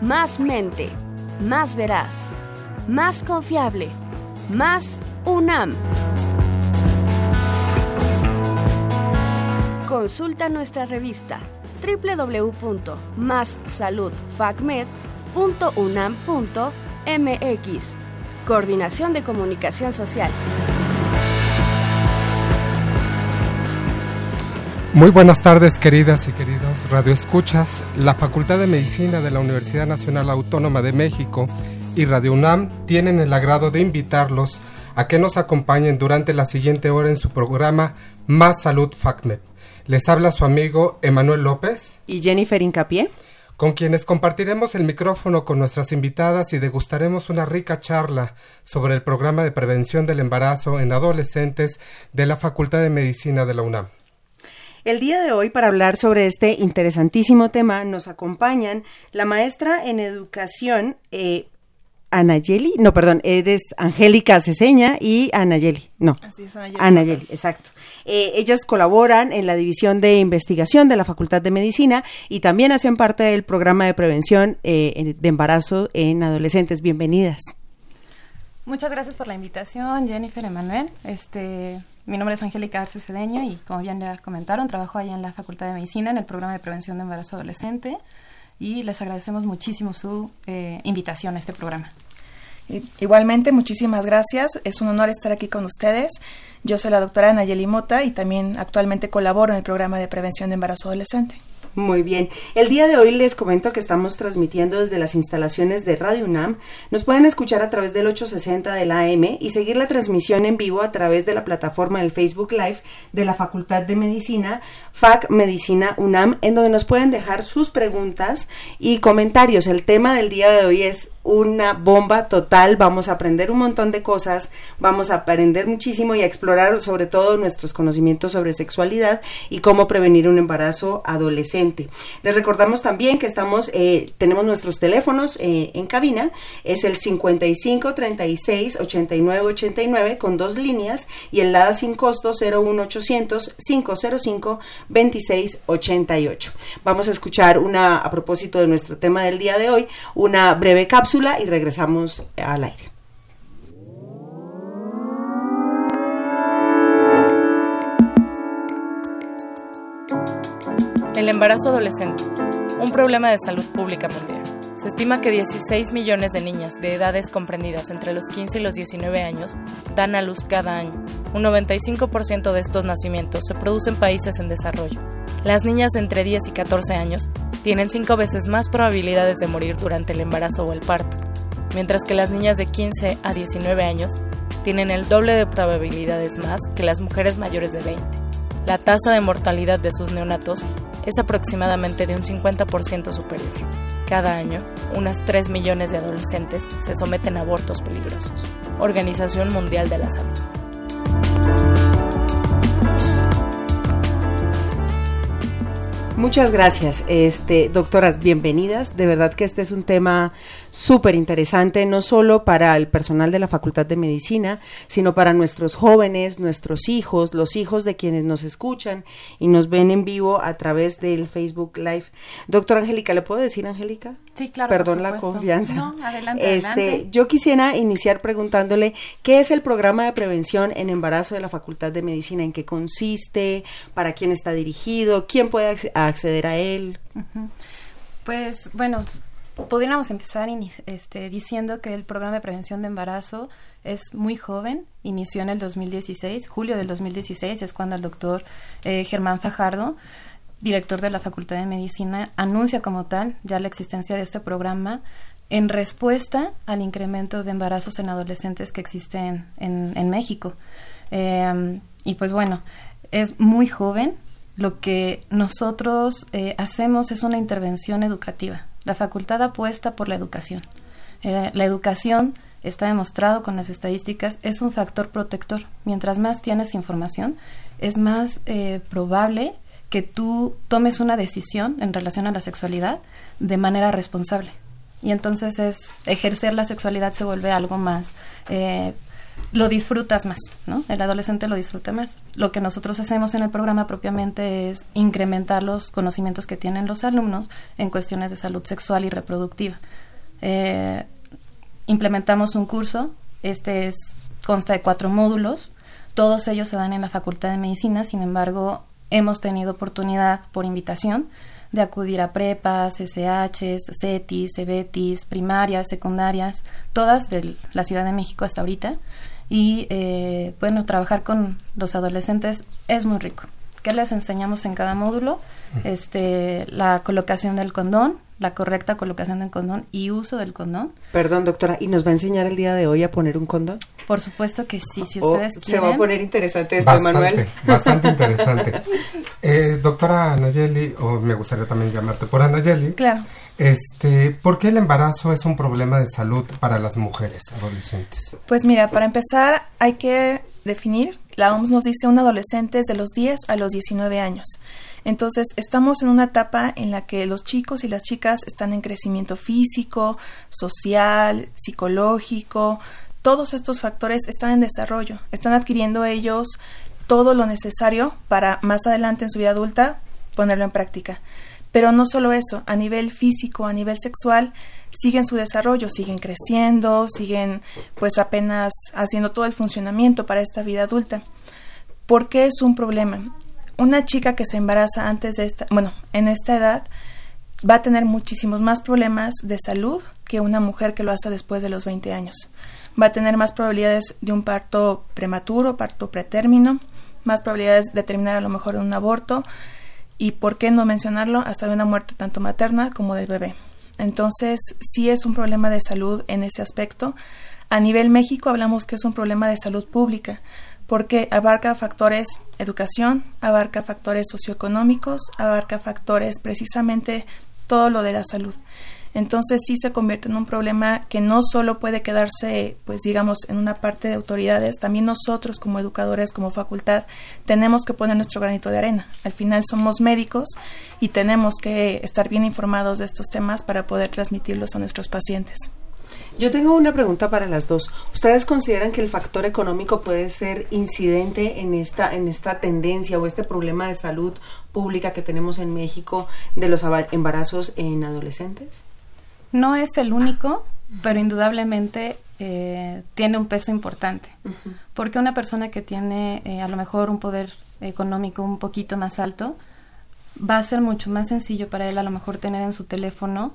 más mente, más veraz, más confiable, más UNAM. Consulta nuestra revista www.massaludfacmed.unam.mx. Coordinación de Comunicación Social. Muy buenas tardes, queridas y queridos radioescuchas. La Facultad de Medicina de la Universidad Nacional Autónoma de México y Radio UNAM tienen el agrado de invitarlos a que nos acompañen durante la siguiente hora en su programa Más Salud FACMED. Les habla su amigo Emanuel López y Jennifer Incapié, con quienes compartiremos el micrófono con nuestras invitadas y degustaremos una rica charla sobre el programa de prevención del embarazo en adolescentes de la Facultad de Medicina de la UNAM. El día de hoy, para hablar sobre este interesantísimo tema, nos acompañan la maestra en educación, eh, Anayeli, no, perdón, eres Angélica Ceseña y Anayeli, no. Así es, Anayeli. exacto. Eh, ellas colaboran en la División de Investigación de la Facultad de Medicina y también hacen parte del programa de prevención eh, de embarazo en adolescentes. Bienvenidas. Muchas gracias por la invitación, Jennifer Emanuel. Este, mi nombre es Angélica Arce Cedeño y como bien ya comentaron, trabajo ahí en la Facultad de Medicina en el programa de prevención de embarazo adolescente y les agradecemos muchísimo su eh, invitación a este programa. Igualmente, muchísimas gracias. Es un honor estar aquí con ustedes. Yo soy la doctora Nayeli Mota y también actualmente colaboro en el programa de prevención de embarazo adolescente. Muy bien. El día de hoy les comento que estamos transmitiendo desde las instalaciones de Radio UNAM. Nos pueden escuchar a través del 860 de la AM y seguir la transmisión en vivo a través de la plataforma del Facebook Live de la Facultad de Medicina, FAC Medicina UNAM, en donde nos pueden dejar sus preguntas y comentarios. El tema del día de hoy es una bomba total. Vamos a aprender un montón de cosas, vamos a aprender muchísimo y a explorar sobre todo nuestros conocimientos sobre sexualidad y cómo prevenir un embarazo adolescente. Les recordamos también que estamos, eh, tenemos nuestros teléfonos eh, en cabina, es el 55 36 89 89 con dos líneas y el LADA sin costo 01800 505 26 88. Vamos a escuchar una, a propósito de nuestro tema del día de hoy, una breve cápsula y regresamos al aire. El embarazo adolescente, un problema de salud pública mundial. Se estima que 16 millones de niñas de edades comprendidas entre los 15 y los 19 años dan a luz cada año. Un 95% de estos nacimientos se producen en países en desarrollo. Las niñas de entre 10 y 14 años tienen 5 veces más probabilidades de morir durante el embarazo o el parto, mientras que las niñas de 15 a 19 años tienen el doble de probabilidades más que las mujeres mayores de 20. La tasa de mortalidad de sus neonatos es aproximadamente de un 50% superior. Cada año, unas 3 millones de adolescentes se someten a abortos peligrosos. Organización Mundial de la Salud. Muchas gracias, este, doctoras, bienvenidas. De verdad que este es un tema súper interesante, no solo para el personal de la Facultad de Medicina, sino para nuestros jóvenes, nuestros hijos, los hijos de quienes nos escuchan y nos ven en vivo a través del Facebook Live. Doctora Angélica, ¿le puedo decir, Angélica? Sí, claro. Perdón la confianza. No, adelante, este, Yo quisiera iniciar preguntándole qué es el programa de prevención en embarazo de la Facultad de Medicina, en qué consiste, para quién está dirigido, quién puede acceder a él. Pues bueno, Podríamos empezar este, diciendo que el programa de prevención de embarazo es muy joven, inició en el 2016, julio del 2016 es cuando el doctor eh, Germán Fajardo, director de la Facultad de Medicina, anuncia como tal ya la existencia de este programa en respuesta al incremento de embarazos en adolescentes que existen en, México. Em, y pues bueno, es muy joven. Lo que nosotros eh, hacemos es una intervención educativa La facultad apuesta por la educación. Eh, la educación está demostrado con las estadísticas, es un factor protector. Mientras más tienes información, es más eh, probable que tú tomes una decisión en relación a la sexualidad de manera responsable. Y entonces es ejercer la sexualidad se vuelve algo más, eh, lo disfrutas más, ¿no? El adolescente lo disfruta más. Lo que nosotros hacemos en el programa propiamente es incrementar los conocimientos que tienen los alumnos en cuestiones de salud sexual y reproductiva. Eh, implementamos un curso, este es, consta de cuatro módulos, todos ellos se dan en la Facultad de Medicina, sin embargo, hemos tenido oportunidad por invitación de acudir a prepas, SHs, CETIS, CEBETIS, primarias, secundarias, todas de la Ciudad de México hasta ahorita. Y eh, bueno, trabajar con los adolescentes es muy rico. ¿Qué les enseñamos en cada módulo? Este, la colocación del condón, la correcta colocación del condón y uso del condón. Perdón, doctora, ¿y nos va a enseñar el día de hoy a poner un condón? Por supuesto que sí, si oh, ustedes quieren. Se va a poner interesante esto, Manuel. Bastante interesante. Eh, doctora Anayeli, o me gustaría también llamarte por Anayeli. Claro. Este, ¿Por qué el embarazo es un problema de salud para las mujeres adolescentes? Pues mira, para empezar hay que definir, la OMS nos dice un adolescente es de los 10 a los 19 años. Entonces, estamos en una etapa en la que los chicos y las chicas están en crecimiento físico, social, psicológico, todos estos factores están en desarrollo, están adquiriendo ellos todo lo necesario para más adelante en su vida adulta ponerlo en práctica. Pero no solo eso, a nivel físico, a nivel sexual, siguen su desarrollo, siguen creciendo, siguen pues apenas haciendo todo el funcionamiento para esta vida adulta. ¿Por qué es un problema? Una chica que se embaraza antes de esta, bueno, en esta edad, va a tener muchísimos más problemas de salud que una mujer que lo hace después de los 20 años. Va a tener más probabilidades de un parto prematuro, parto pretérmino, más probabilidades de terminar a lo mejor en un aborto y, por qué no mencionarlo, hasta de una muerte tanto materna como del bebé. Entonces, sí es un problema de salud en ese aspecto. A nivel México hablamos que es un problema de salud pública, porque abarca factores educación, abarca factores socioeconómicos, abarca factores precisamente todo lo de la salud. Entonces sí se convierte en un problema que no solo puede quedarse, pues digamos, en una parte de autoridades, también nosotros como educadores, como facultad, tenemos que poner nuestro granito de arena. Al final somos médicos y tenemos que estar bien informados de estos temas para poder transmitirlos a nuestros pacientes. Yo tengo una pregunta para las dos. ¿Ustedes consideran que el factor económico puede ser incidente en esta en esta tendencia o este problema de salud pública que tenemos en México de los embarazos en adolescentes? No es el único, pero indudablemente eh, tiene un peso importante. Porque una persona que tiene eh, a lo mejor un poder económico un poquito más alto, va a ser mucho más sencillo para él a lo mejor tener en su teléfono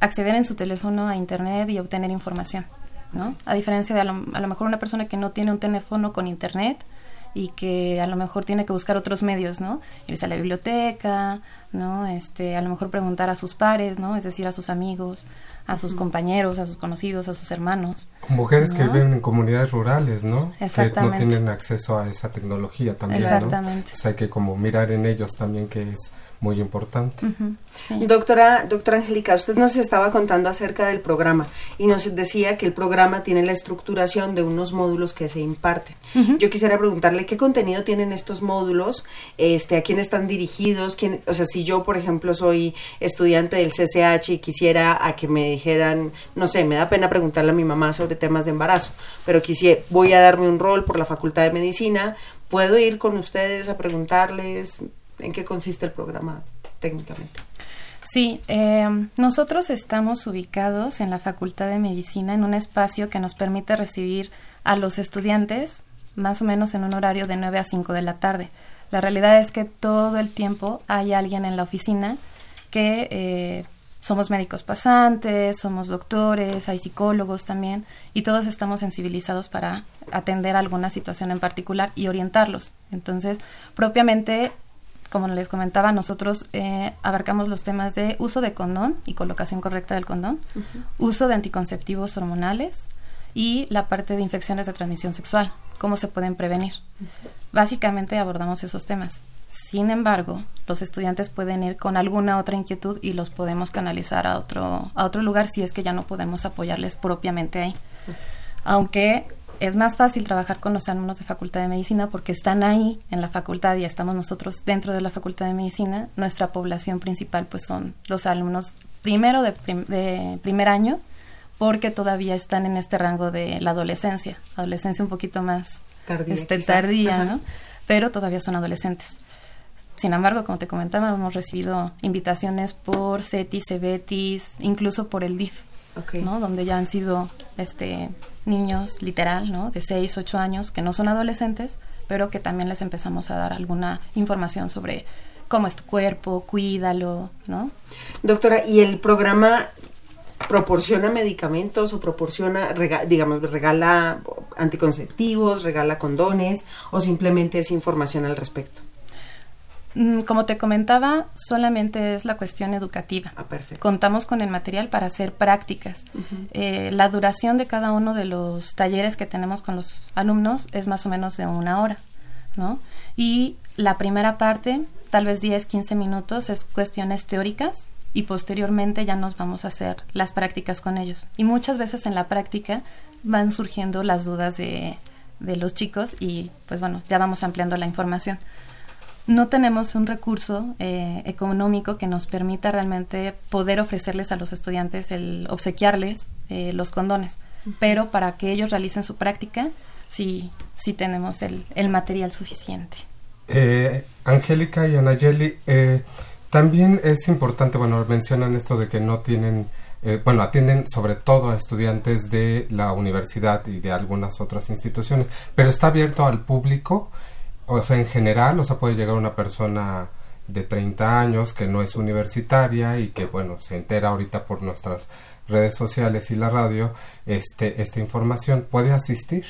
acceder en su teléfono a Internet y obtener información, ¿no? A diferencia de a lo, mejor una persona que no tiene un teléfono con Internet y que a lo mejor tiene que buscar otros medios, ¿no? Irse a la biblioteca, ¿no? Este, a lo mejor preguntar a sus pares, ¿no? Es decir, a sus amigos, a sus compañeros, a sus conocidos, a sus hermanos. Con mujeres que viven en comunidades rurales, ¿no? Exactamente. Que no tienen acceso a esa tecnología también, Exactamente. ¿no? hay que como mirar en ellos también que es muy importante. Doctora, doctora Angélica, usted nos estaba contando acerca del programa y nos decía que el programa tiene la estructuración de unos módulos que se imparten. Yo quisiera preguntarle qué contenido tienen estos módulos, este, a quién están dirigidos, quién, o sea, si yo, por ejemplo, soy estudiante del CCH y quisiera a que me dijeran, no sé, me da pena preguntarle a mi mamá sobre temas de embarazo, pero quisiera, voy a darme un rol por la Facultad de Medicina, puedo ir con ustedes a preguntarles en qué consiste el programa técnicamente. Sí, eh, nosotros estamos ubicados en la Facultad de Medicina en un espacio que nos permite recibir a los estudiantes más o menos en un horario de 9 a 5 de la tarde. La realidad es que todo el tiempo hay alguien en la oficina que eh, somos médicos pasantes, somos doctores, hay psicólogos también, y todos estamos sensibilizados para atender alguna situación en particular y orientarlos. Entonces, propiamente como les comentaba, nosotros eh, abarcamos los temas de uso de condón y colocación correcta del condón, uso de anticonceptivos hormonales y la parte de infecciones de transmisión sexual. cómo se pueden prevenir. Básicamente abordamos esos temas. Sin embargo, los estudiantes pueden ir con alguna otra inquietud y los podemos canalizar a otro, a otro lugar si es que ya no podemos apoyarles propiamente ahí. Aunque es más fácil trabajar con los alumnos de Facultad de Medicina porque están ahí en la facultad y estamos nosotros dentro de la Facultad de Medicina. Nuestra población principal pues son los alumnos primero de, de primer año porque todavía están en este rango de la adolescencia, adolescencia un poquito más tardía, este, tardía ¿no? Pero todavía son adolescentes. Sin embargo, como te comentaba, hemos recibido invitaciones por CETIS, CEBETIS, incluso por el DIF, ¿no? Donde ya han sido este niños, literal, ¿no? De 6, 8 años, que no son adolescentes, pero que también les empezamos a dar alguna información sobre cómo es tu cuerpo, cuídalo, ¿no? Doctora, ¿y el programa proporciona medicamentos o proporciona, digamos, regala anticonceptivos, regala condones o simplemente es información al respecto? Mm, como te comentaba, solamente es la cuestión educativa. Ah, perfecto. Contamos con el material para hacer prácticas. Eh, la duración de cada uno de los talleres que tenemos con los alumnos es más o menos de una hora, ¿no? Y la primera parte, tal vez 10, 15 minutos, es cuestiones teóricas y posteriormente ya nos vamos a hacer las prácticas con ellos. Y muchas veces en la práctica van surgiendo las dudas de, de los chicos y pues bueno, ya vamos ampliando la información no tenemos un recurso eh, económico que nos permita realmente poder ofrecerles a los estudiantes el obsequiarles eh, los condones, pero para que ellos realicen su práctica sí, sí tenemos el, el material suficiente. Eh, Angélica y Anayeli, también es importante, bueno, mencionan esto de que no tienen, bueno, atienden sobre todo a estudiantes de la universidad y de algunas otras instituciones, pero está abierto al público o sea, en general, o sea, puede llegar una persona de 30 años que no es universitaria y que, bueno, se entera ahorita por nuestras redes sociales y la radio, este, esta información, ¿puede asistir?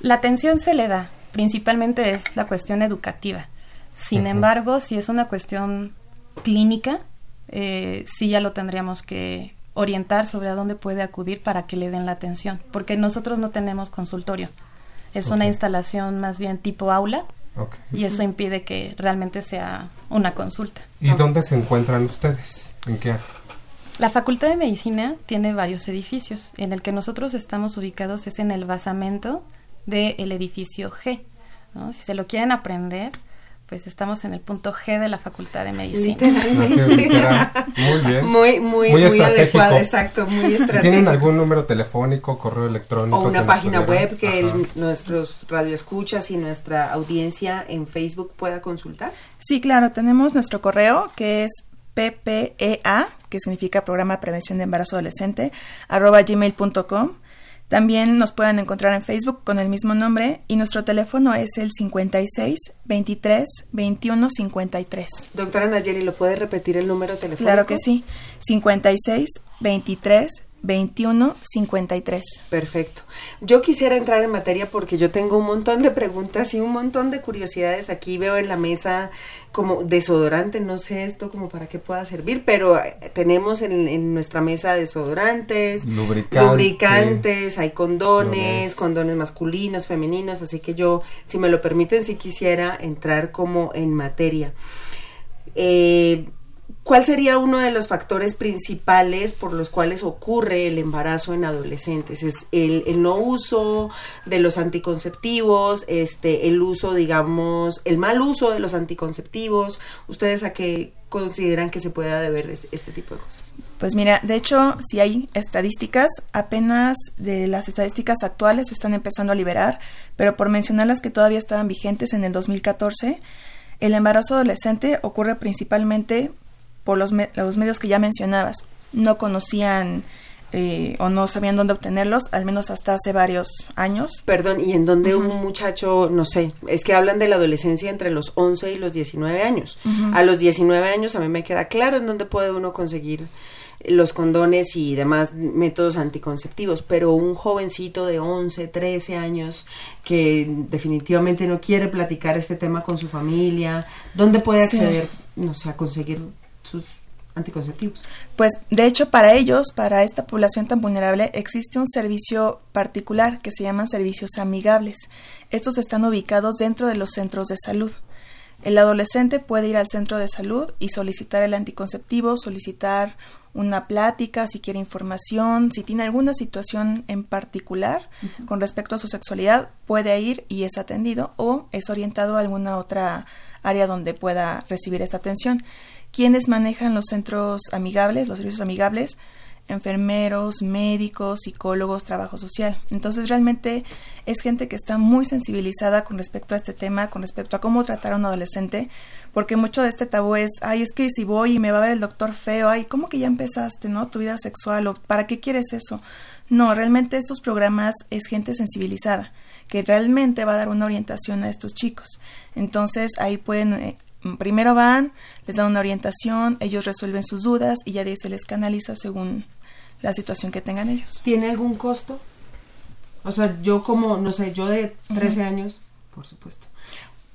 La atención se le da, principalmente es la cuestión educativa. Sin embargo, si es una cuestión clínica, eh, sí ya lo tendríamos que orientar sobre a dónde puede acudir para que le den la atención, porque nosotros no tenemos consultorio. Es una instalación más bien tipo aula y eso impide que realmente sea una consulta. ¿Y dónde se encuentran ustedes? ¿En qué La Facultad de Medicina tiene varios edificios. En el que nosotros estamos ubicados es en el basamento del edificio G. Si se lo quieren aprender, pues estamos en el punto G de la Facultad de Medicina. Muy bien. Muy, muy, muy, adecuado, exacto, muy estratégico. ¿Tienen algún número telefónico, correo electrónico? O una página web que nuestros radioescuchas y nuestra audiencia en Facebook pueda consultar? Sí, claro, tenemos nuestro correo que es ppea, que significa Programa de Prevención de Embarazo Adolescente, arroba gmail.com. También nos pueden encontrar en Facebook con el mismo nombre y nuestro teléfono es el 56 23 21 53. Doctora Nayeli, ¿lo puede repetir el número telefónico? Claro que sí, 56 23 2153. Perfecto. Yo quisiera entrar en materia porque yo tengo un montón de preguntas y un montón de curiosidades. Aquí veo en la mesa como desodorante, no sé esto como para qué pueda servir, pero eh, tenemos en, nuestra mesa desodorantes, lubricantes, hay condones, condones masculinos, femeninos, así que yo, si me lo permiten, si quisiera entrar como en materia. Eh, ¿Cuál sería uno de los factores principales por los cuales ocurre el embarazo en adolescentes? Es el, no uso de los anticonceptivos, este, el uso, digamos, el mal uso de los anticonceptivos. ¿Ustedes a qué consideran que se pueda deber este tipo de cosas? Pues mira, de hecho, si hay estadísticas, apenas de las estadísticas actuales se están empezando a liberar, pero por mencionar las que todavía estaban vigentes en el 2014, el embarazo adolescente ocurre principalmente por los, los medios que ya mencionabas. No conocían eh, o no sabían dónde obtenerlos, al menos hasta hace varios años. Perdón, ¿y en dónde un muchacho, no sé, es que hablan de la adolescencia entre los 11 y los 19 años? A los 19 años a mí me queda claro en dónde puede uno conseguir los condones y demás métodos anticonceptivos, pero un jovencito de 11, 13 años que definitivamente no quiere platicar este tema con su familia, ¿dónde puede acceder, no sé, a conseguir anticonceptivos. Pues de hecho para ellos, para esta población tan vulnerable, existe un servicio particular que se llaman servicios amigables. Estos están ubicados dentro de los centros de salud. El adolescente puede ir al centro de salud y solicitar el anticonceptivo, solicitar una plática, si quiere información, si tiene alguna situación en particular con respecto a su sexualidad, puede ir y es atendido o es orientado a alguna otra área donde pueda recibir esta atención. ¿Quiénes manejan los centros amigables, los servicios amigables? enfermeros, médicos, psicólogos, trabajo social. Entonces realmente es gente que está muy sensibilizada con respecto a este tema, con respecto a cómo tratar a un adolescente, porque mucho de este tabú es, ay, es que si voy y me va a ver el doctor feo, ay, ¿cómo que ya empezaste, no? Tu vida sexual o ¿para qué quieres eso? No, realmente estos programas es gente sensibilizada que realmente va a dar una orientación a estos chicos. Entonces ahí pueden eh, primero van, les dan una orientación, ellos resuelven sus dudas y ya de ahí se les canaliza según la situación que tengan ellos. ¿Tiene algún costo? O sea, yo como, no sé, yo de 13 años, por supuesto,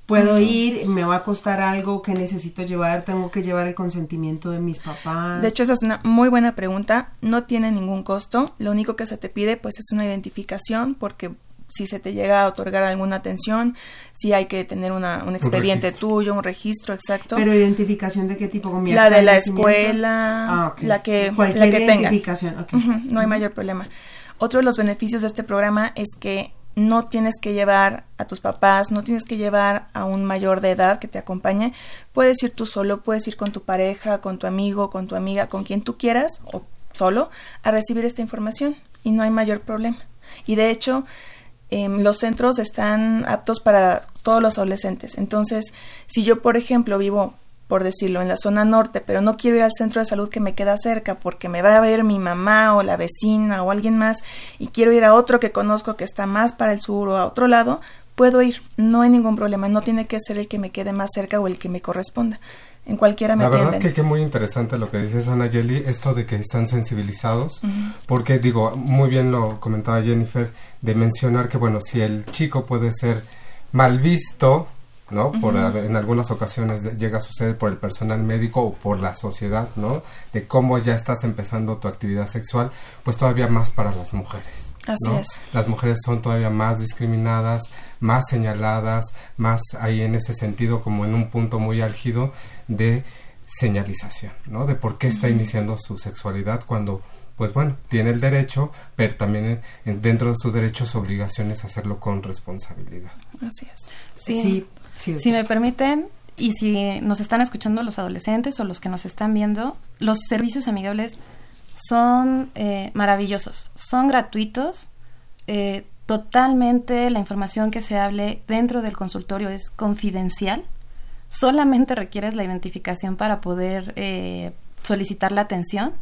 puedo ir, me va a costar algo que necesito llevar, tengo que llevar el consentimiento de mis papás. De hecho, esa es una muy buena pregunta, no tiene ningún costo, lo único que se te pide pues es una identificación porque si se te llega a otorgar alguna atención, si hay que tener una, un expediente tuyo, un registro exacto. Pero identificación de qué tipo, la de la escuela, ah, la que Cualquier la que identificación, no hay mayor problema. Otro de los beneficios de este programa es que no tienes que llevar a tus papás, no tienes que llevar a un mayor de edad que te acompañe. Puedes ir tú solo, puedes ir con tu pareja, con tu amigo, con tu amiga, con quien tú quieras o solo a recibir esta información y no hay mayor problema. Y de hecho, Em, los centros están aptos para todos los adolescentes. Entonces, si yo, por ejemplo, vivo, por decirlo, en la zona norte, pero no quiero ir al centro de salud que me queda cerca porque me va a ver mi mamá o la vecina o alguien más y quiero ir a otro que conozco que está más para el sur o a otro lado, puedo ir, no hay ningún problema, no tiene que ser el que me quede más cerca o el que me corresponda en cualquiera me La verdad que, que muy interesante lo que dices, Ana Yeli, esto de que están sensibilizados, porque digo, muy bien lo comentaba Jennifer, de mencionar que, bueno, si el chico puede ser mal visto, ¿no? Por, en algunas ocasiones llega a suceder por el personal médico o por la sociedad, ¿no? De cómo ya estás empezando tu actividad sexual, pues todavía más para las mujeres. Así es. Las mujeres son todavía más discriminadas, más señaladas, más ahí en ese sentido como en un punto muy álgido de señalización, ¿no? De por qué está iniciando su sexualidad cuando pues bueno, tiene el derecho, pero también dentro de sus derechos obligaciones hacerlo con responsabilidad. Así es. Sí, sí, si me permiten, y si nos están escuchando los adolescentes o los que nos están viendo, los servicios amigables son eh, maravillosos, son gratuitos, eh, totalmente la información que se hable dentro del consultorio es confidencial, solamente requieres la identificación para poder eh, solicitar la atención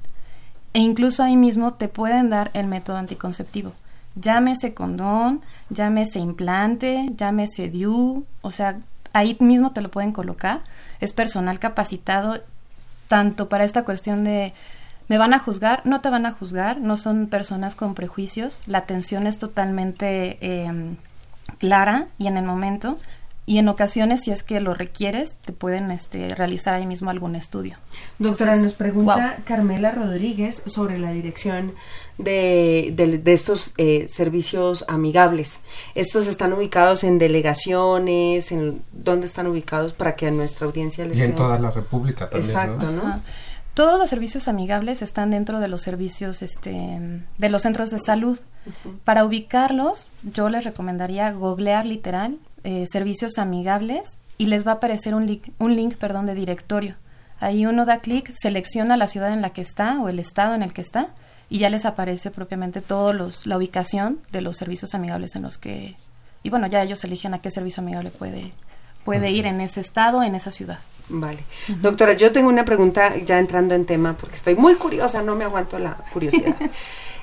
e incluso ahí mismo te pueden dar el método anticonceptivo. Llámese condón, llámese implante, llámese DIU, o sea, ahí mismo te lo pueden colocar. Es personal capacitado tanto para esta cuestión de ¿Me van a juzgar? No te van a juzgar, no son personas con prejuicios, la atención es totalmente em, clara y en el momento, y en ocasiones, si es que lo requieres, te pueden este, realizar ahí mismo algún estudio. Doctora, nos pregunta Carmela Rodríguez sobre la dirección de, de, estos eh, servicios amigables. ¿Estos están ubicados en delegaciones? En, ¿Dónde están ubicados para que a nuestra audiencia les Y en toda la República también, Exacto, ¿no? Todos los servicios amigables están dentro de los servicios, este, de los centros de salud. Para ubicarlos, yo les recomendaría googlear literal eh, servicios amigables y les va a aparecer un link, un link, perdón, de directorio. Ahí uno da clic, selecciona la ciudad en la que está o el estado en el que está y ya les aparece propiamente todos los, la ubicación de los servicios amigables en los que y bueno ya ellos eligen a qué servicio amigable puede puede ir en ese estado, en esa ciudad. Vale. Doctora, yo tengo una pregunta ya entrando en tema porque estoy muy curiosa, no me aguanto la curiosidad.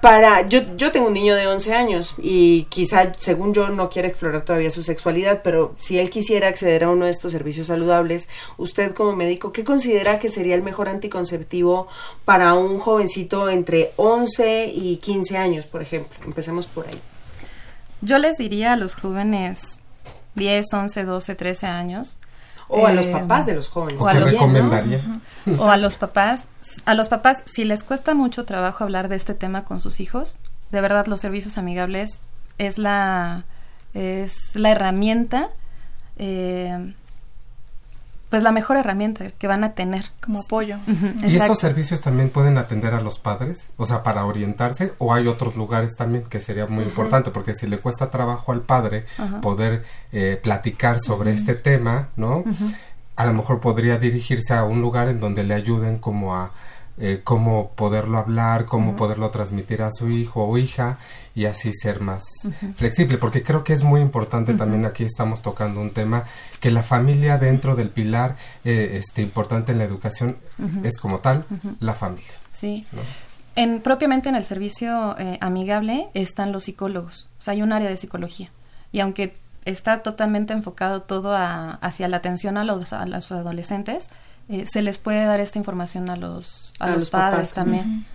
Para, yo, yo tengo un niño de 11 años y quizá, según yo, no quiere explorar todavía su sexualidad, pero si él quisiera acceder a uno de estos servicios saludables, usted como médico, ¿qué considera que sería el mejor anticonceptivo para un jovencito entre 11 y 15 años, por ejemplo? Empecemos por ahí. Yo les diría a los jóvenes 10, 11, 12, 13 años, O a los eh, papás de los jóvenes. O ¿Qué recomendaría? O a los papás. A los papás, si les cuesta mucho trabajo hablar de este tema con sus hijos, de verdad los servicios amigables es la, es la herramienta eh, pues la mejor herramienta que van a tener. Como apoyo. ¿Y estos servicios también pueden atender a los padres? O sea, para orientarse, o hay otros lugares también que sería muy importante, porque si le cuesta trabajo al padre poder eh, platicar sobre este tema, ¿no? A lo mejor podría dirigirse a un lugar en donde le ayuden como a eh, cómo poderlo hablar, cómo poderlo transmitir a su hijo o hija y así ser más flexible, porque creo que es muy importante también aquí estamos tocando un tema que la familia dentro del pilar eh, este importante en la educación es como tal la familia. Sí. En, propiamente en el servicio eh, amigable están los psicólogos, o sea, hay un área de psicología. Y aunque está totalmente enfocado todo hacia la atención a los, a los adolescentes, eh, se les puede dar esta información a los, a, los, padres también.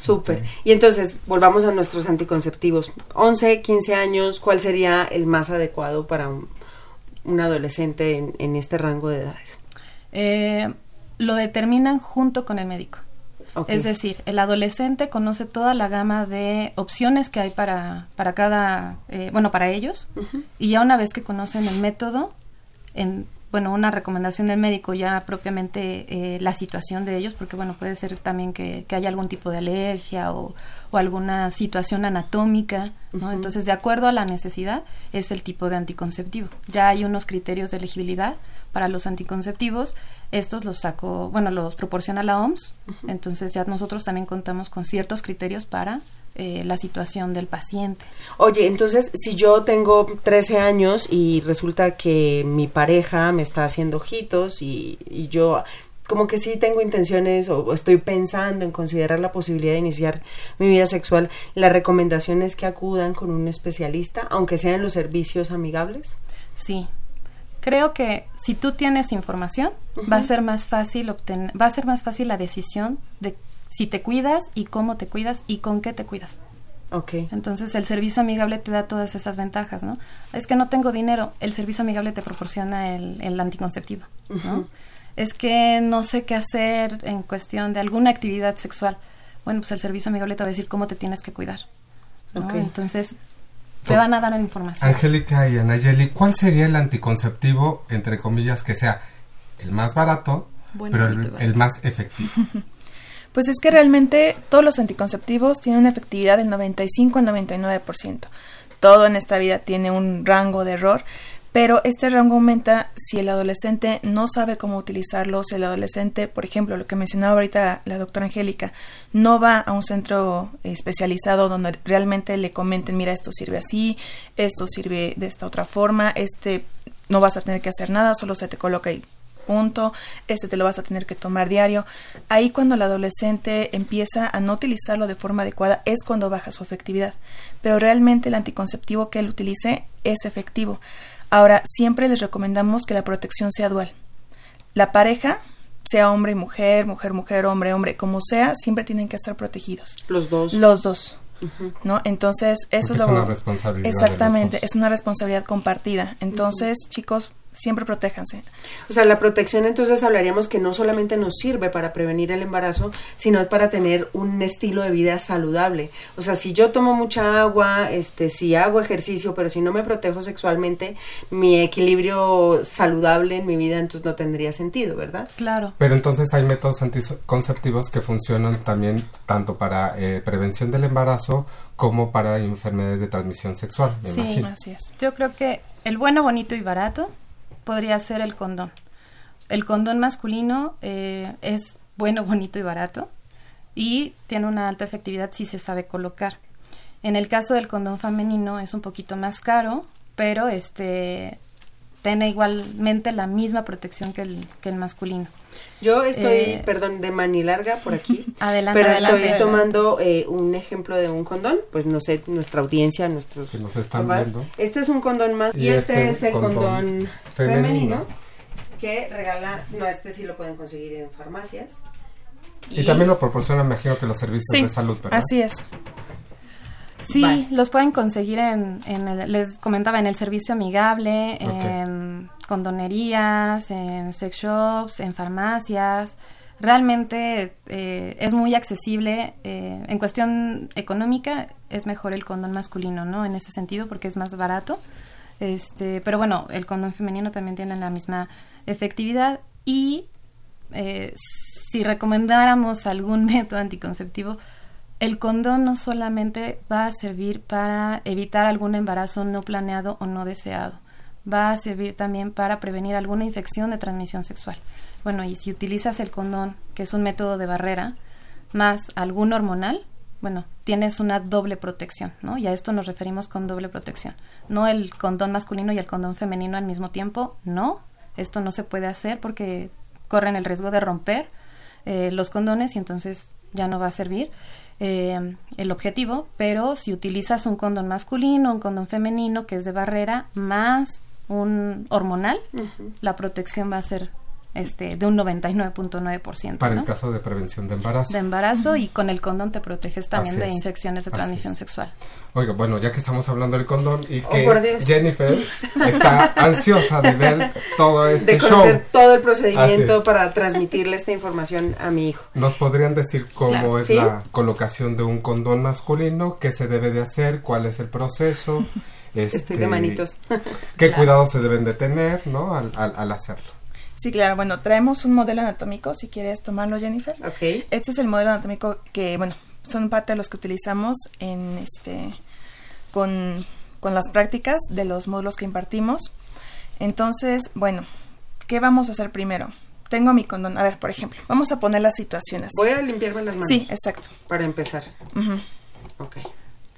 Súper. Y entonces, volvamos a nuestros anticonceptivos. 11, 15 años, ¿cuál sería el más adecuado para un, adolescente en, este rango de edades? Eh, lo determinan junto con el médico. Es decir, el adolescente conoce toda la gama de opciones que hay para, para cada, eh, bueno, para ellos, y ya una vez que conocen el método, en, bueno, una recomendación del médico ya propiamente eh, la situación de ellos, porque bueno, puede ser también que, haya algún tipo de alergia o, alguna situación anatómica, ¿no? Entonces, de acuerdo a la necesidad, es el tipo de anticonceptivo. Ya hay unos criterios de elegibilidad para los anticonceptivos, estos los saco, bueno, los proporciona la OMS, entonces ya nosotros también contamos con ciertos criterios para eh, la situación del paciente. Oye, entonces, si yo tengo 13 años y resulta que mi pareja me está haciendo ojitos y, yo como que sí tengo intenciones o, estoy pensando en considerar la posibilidad de iniciar mi vida sexual, la recomendación es que acudan con un especialista, aunque sean los servicios amigables. Sí. Creo que si tú tienes información, va a ser más fácil obtener, va a ser más fácil la decisión de si te cuidas y cómo te cuidas y con qué te cuidas. Ok. Entonces el servicio amigable te da todas esas ventajas, ¿no? Es que no tengo dinero, el servicio amigable te proporciona el, el anticonceptivo, ¿no? Es que no sé qué hacer en cuestión de alguna actividad sexual. Bueno, pues el servicio amigable te va a decir cómo te tienes que cuidar. ¿no? Entonces te van a dar la información. Angélica y Anayeli, ¿cuál sería el anticonceptivo, entre comillas, que sea el más barato, pero el más efectivo? Pues es que realmente todos los anticonceptivos tienen una efectividad del 95 al 99%. Todo en esta vida tiene un rango de error, pero este rango aumenta si el adolescente no sabe cómo utilizarlo, si el adolescente, por ejemplo, lo que mencionaba ahorita la doctora Angélica, no va a un centro especializado donde realmente le comenten, mira, esto sirve así, esto sirve de esta otra forma, este no vas a tener que hacer nada, solo se te coloca y punto, este te lo vas a tener que tomar diario. Ahí cuando el adolescente empieza a no utilizarlo de forma adecuada es cuando baja su efectividad. Pero realmente el anticonceptivo que él utilice es efectivo. Ahora, siempre les recomendamos que la protección sea dual. La pareja, sea hombre y mujer, mujer, mujer, hombre, hombre, como sea, siempre tienen que estar protegidos. Los dos. Los dos. ¿No? Entonces, eso es, una responsabilidad. Exactamente, es una responsabilidad compartida. Entonces, chicos, siempre protéjanse. O sea, la protección entonces hablaríamos que no solamente nos sirve para prevenir el embarazo, sino para tener un estilo de vida saludable. O sea, si yo tomo mucha agua, este, si hago ejercicio, pero si no me protejo sexualmente, mi equilibrio saludable en mi vida entonces no tendría sentido, ¿verdad? Claro. Pero entonces hay métodos anticonceptivos que funcionan también tanto para eh, prevención del embarazo como para enfermedades de transmisión sexual. sí, así es. Yo creo que el bueno, bonito y barato podría ser el condón. El condón masculino eh, es bueno, bonito y barato y tiene una alta efectividad si se sabe colocar. En el caso del condón femenino es un poquito más caro, pero este tiene igualmente la misma protección que el, que el masculino. Yo estoy, eh, perdón, de mani larga por aquí. adelante, pero estoy tomando eh, un ejemplo de un condón, pues no sé, nuestra audiencia, nuestros que nos están viendo. Este es un condón más y, este, este, es el condón, femenino. que regala, no, este sí lo pueden conseguir en farmacias. Y, también lo proporcionan, me imagino que los servicios de salud, ¿verdad? Así es. Sí, los pueden conseguir en, les comentaba, en el servicio amigable, en condonerías, en sex shops, en farmacias. Realmente eh, es muy accesible. Eh, en cuestión económica es mejor el condón masculino, ¿no? En ese sentido, porque es más barato. Este, pero bueno, el condón femenino también tiene la misma efectividad y eh, si recomendáramos algún método anticonceptivo, el condón no solamente va a servir para evitar algún embarazo no planeado o no deseado, va a servir también para prevenir alguna infección de transmisión sexual. Bueno, y si utilizas el condón, que es un método de barrera, más algún hormonal, bueno, tienes una doble protección, ¿no? Y a esto nos referimos con doble protección. No el condón masculino y el condón femenino al mismo tiempo, no. Esto no se puede hacer porque corren el riesgo de romper eh, los condones y entonces ya no va a servir eh, el objetivo, pero si utilizas un condón masculino, un condón femenino que es de barrera, más un hormonal, la protección va a ser este, de un 99.9%. Para el caso de prevención de embarazo. De embarazo y con el condón te proteges también de infecciones de transmisión sexual. Oiga, bueno, ya que estamos hablando del condón y oh, que Jennifer está ansiosa de ver todo este De conocer todo el procedimiento para transmitirle esta información a mi hijo. ¿Nos podrían decir cómo es la colocación de un condón masculino? ¿Qué se debe de hacer? ¿Cuál es el proceso? Estoy de este, manitos. ¿Qué cuidados se deben de tener, no? al hacerlo. Sí, claro. Bueno, traemos un modelo anatómico, si quieres tomarlo, Jennifer. Ok. Este es el modelo anatómico que, bueno, son parte de los que utilizamos en este con, con las prácticas de los módulos que impartimos. Entonces, bueno, ¿qué vamos a hacer primero? Tengo mi condón. A ver, por ejemplo, vamos a poner la situación así. Voy a limpiarme las manos. Sí, exacto. Para empezar. Ok.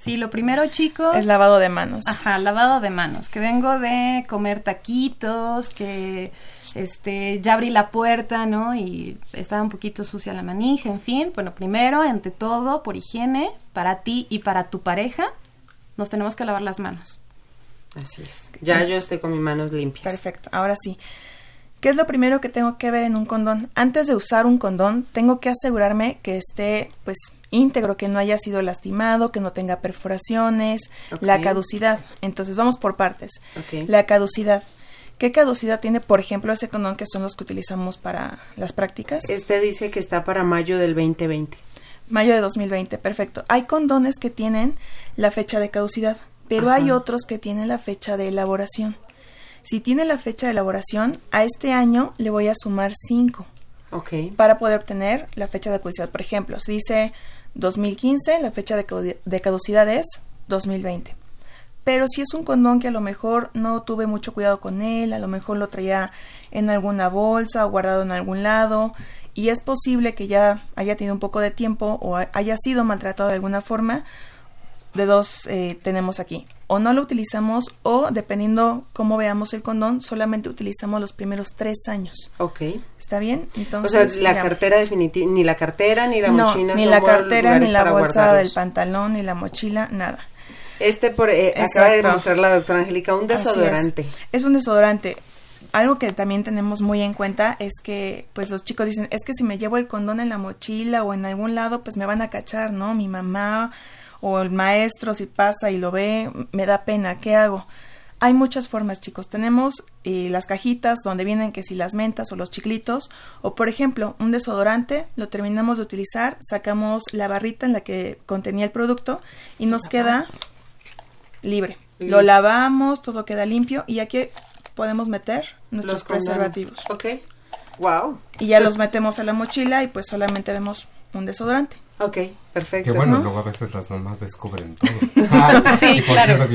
Sí, lo primero, chicos. Es lavado de manos. Ajá, lavado de manos. Que vengo de comer taquitos, que este, ya abrí la puerta, ¿no? Y estaba un poquito sucia la manija, en fin. Bueno, primero, ante todo, por higiene, para ti y para tu pareja, nos tenemos que lavar las manos. Así es. Ya yo estoy con mis manos limpias. Perfecto. Ahora sí. ¿Qué es lo primero que tengo que ver en un condón? Antes de usar un condón, tengo que asegurarme que esté, pues, íntegro, que no haya sido lastimado, que no tenga perforaciones, la caducidad. Entonces, vamos por partes. La caducidad. ¿Qué caducidad tiene, por ejemplo, ese condón que son los que utilizamos para las prácticas? Este dice que está para mayo del 2020. Mayo de 2020, perfecto. Hay condones que tienen la fecha de caducidad, pero hay otros que tienen la fecha de elaboración. Si tiene la fecha de elaboración, a este año le voy a sumar 5. Ok. Para poder obtener la fecha de caducidad. Por ejemplo, si dice 2015, la fecha de caducidad es 2020. Pero si es un condón que a lo mejor no tuve mucho cuidado con él, a lo mejor lo traía en alguna bolsa o guardado en algún lado, y es posible que ya haya tenido un poco de tiempo o haya sido maltratado de alguna forma, de dos eh, tenemos aquí. O no lo utilizamos o, dependiendo cómo veamos el condón, solamente utilizamos los primeros tres años. Ok. ¿Está bien? Entonces, o sea, la cartera definitiva, ni la cartera, ni la mochila. Ni la cartera, ni la bolsa del pantalón, ni la mochila, nada. Este por, eh, acaba de mostrar la doctora Angélica, un desodorante. Es. un desodorante. Algo que también tenemos muy en cuenta es que, pues los chicos dicen, es que si me llevo el condón en la mochila o en algún lado, pues me van a cachar, ¿no? Mi mamá o el maestro si pasa y lo ve, me da pena, ¿qué hago? Hay muchas formas, chicos. Tenemos eh, las cajitas donde vienen que si las mentas o los chiclitos, o por ejemplo, un desodorante, lo terminamos de utilizar, sacamos la barrita en la que contenía el producto y nos queda libre. Lo lavamos, todo queda limpio y aquí podemos meter nuestros preservativos. Ok. Wow. Y ya los metemos a la mochila y pues solamente vemos un desodorante. Ok, perfecto. Que bueno, luego a veces las mamás descubren todo. Ah, sí, claro.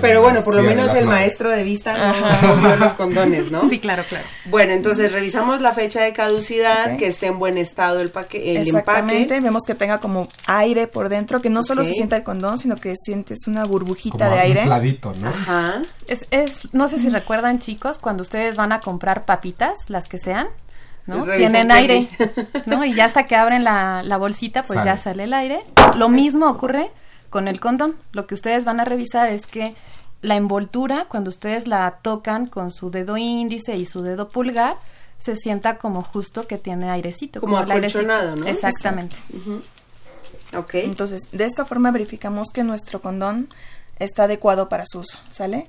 Pero bueno, por lo menos el maestro de vista no los condones, ¿no? Sí, claro, claro. Bueno, entonces revisamos la fecha de caducidad, que esté en buen estado el, paque, el Exactamente, vemos que tenga como aire por dentro, que no solo se sienta el condón, sino que sientes una burbujita de aire. Un ¿no? Ajá. Es, es, no sé si recuerdan, chicos, cuando ustedes van a comprar papitas, las que sean, ¿no? Tienen aire, ¿no? Y ya hasta que abren la, la bolsita, pues ya sale el aire. Lo mismo ocurre con el condón. Lo que ustedes van a revisar es que la envoltura, cuando ustedes la tocan con su dedo índice y su dedo pulgar, se sienta como justo que tiene airecito. Como, como airecito. ¿no? Exactamente. Ok. Entonces, de esta forma verificamos que nuestro condón está adecuado para su uso, ¿sale?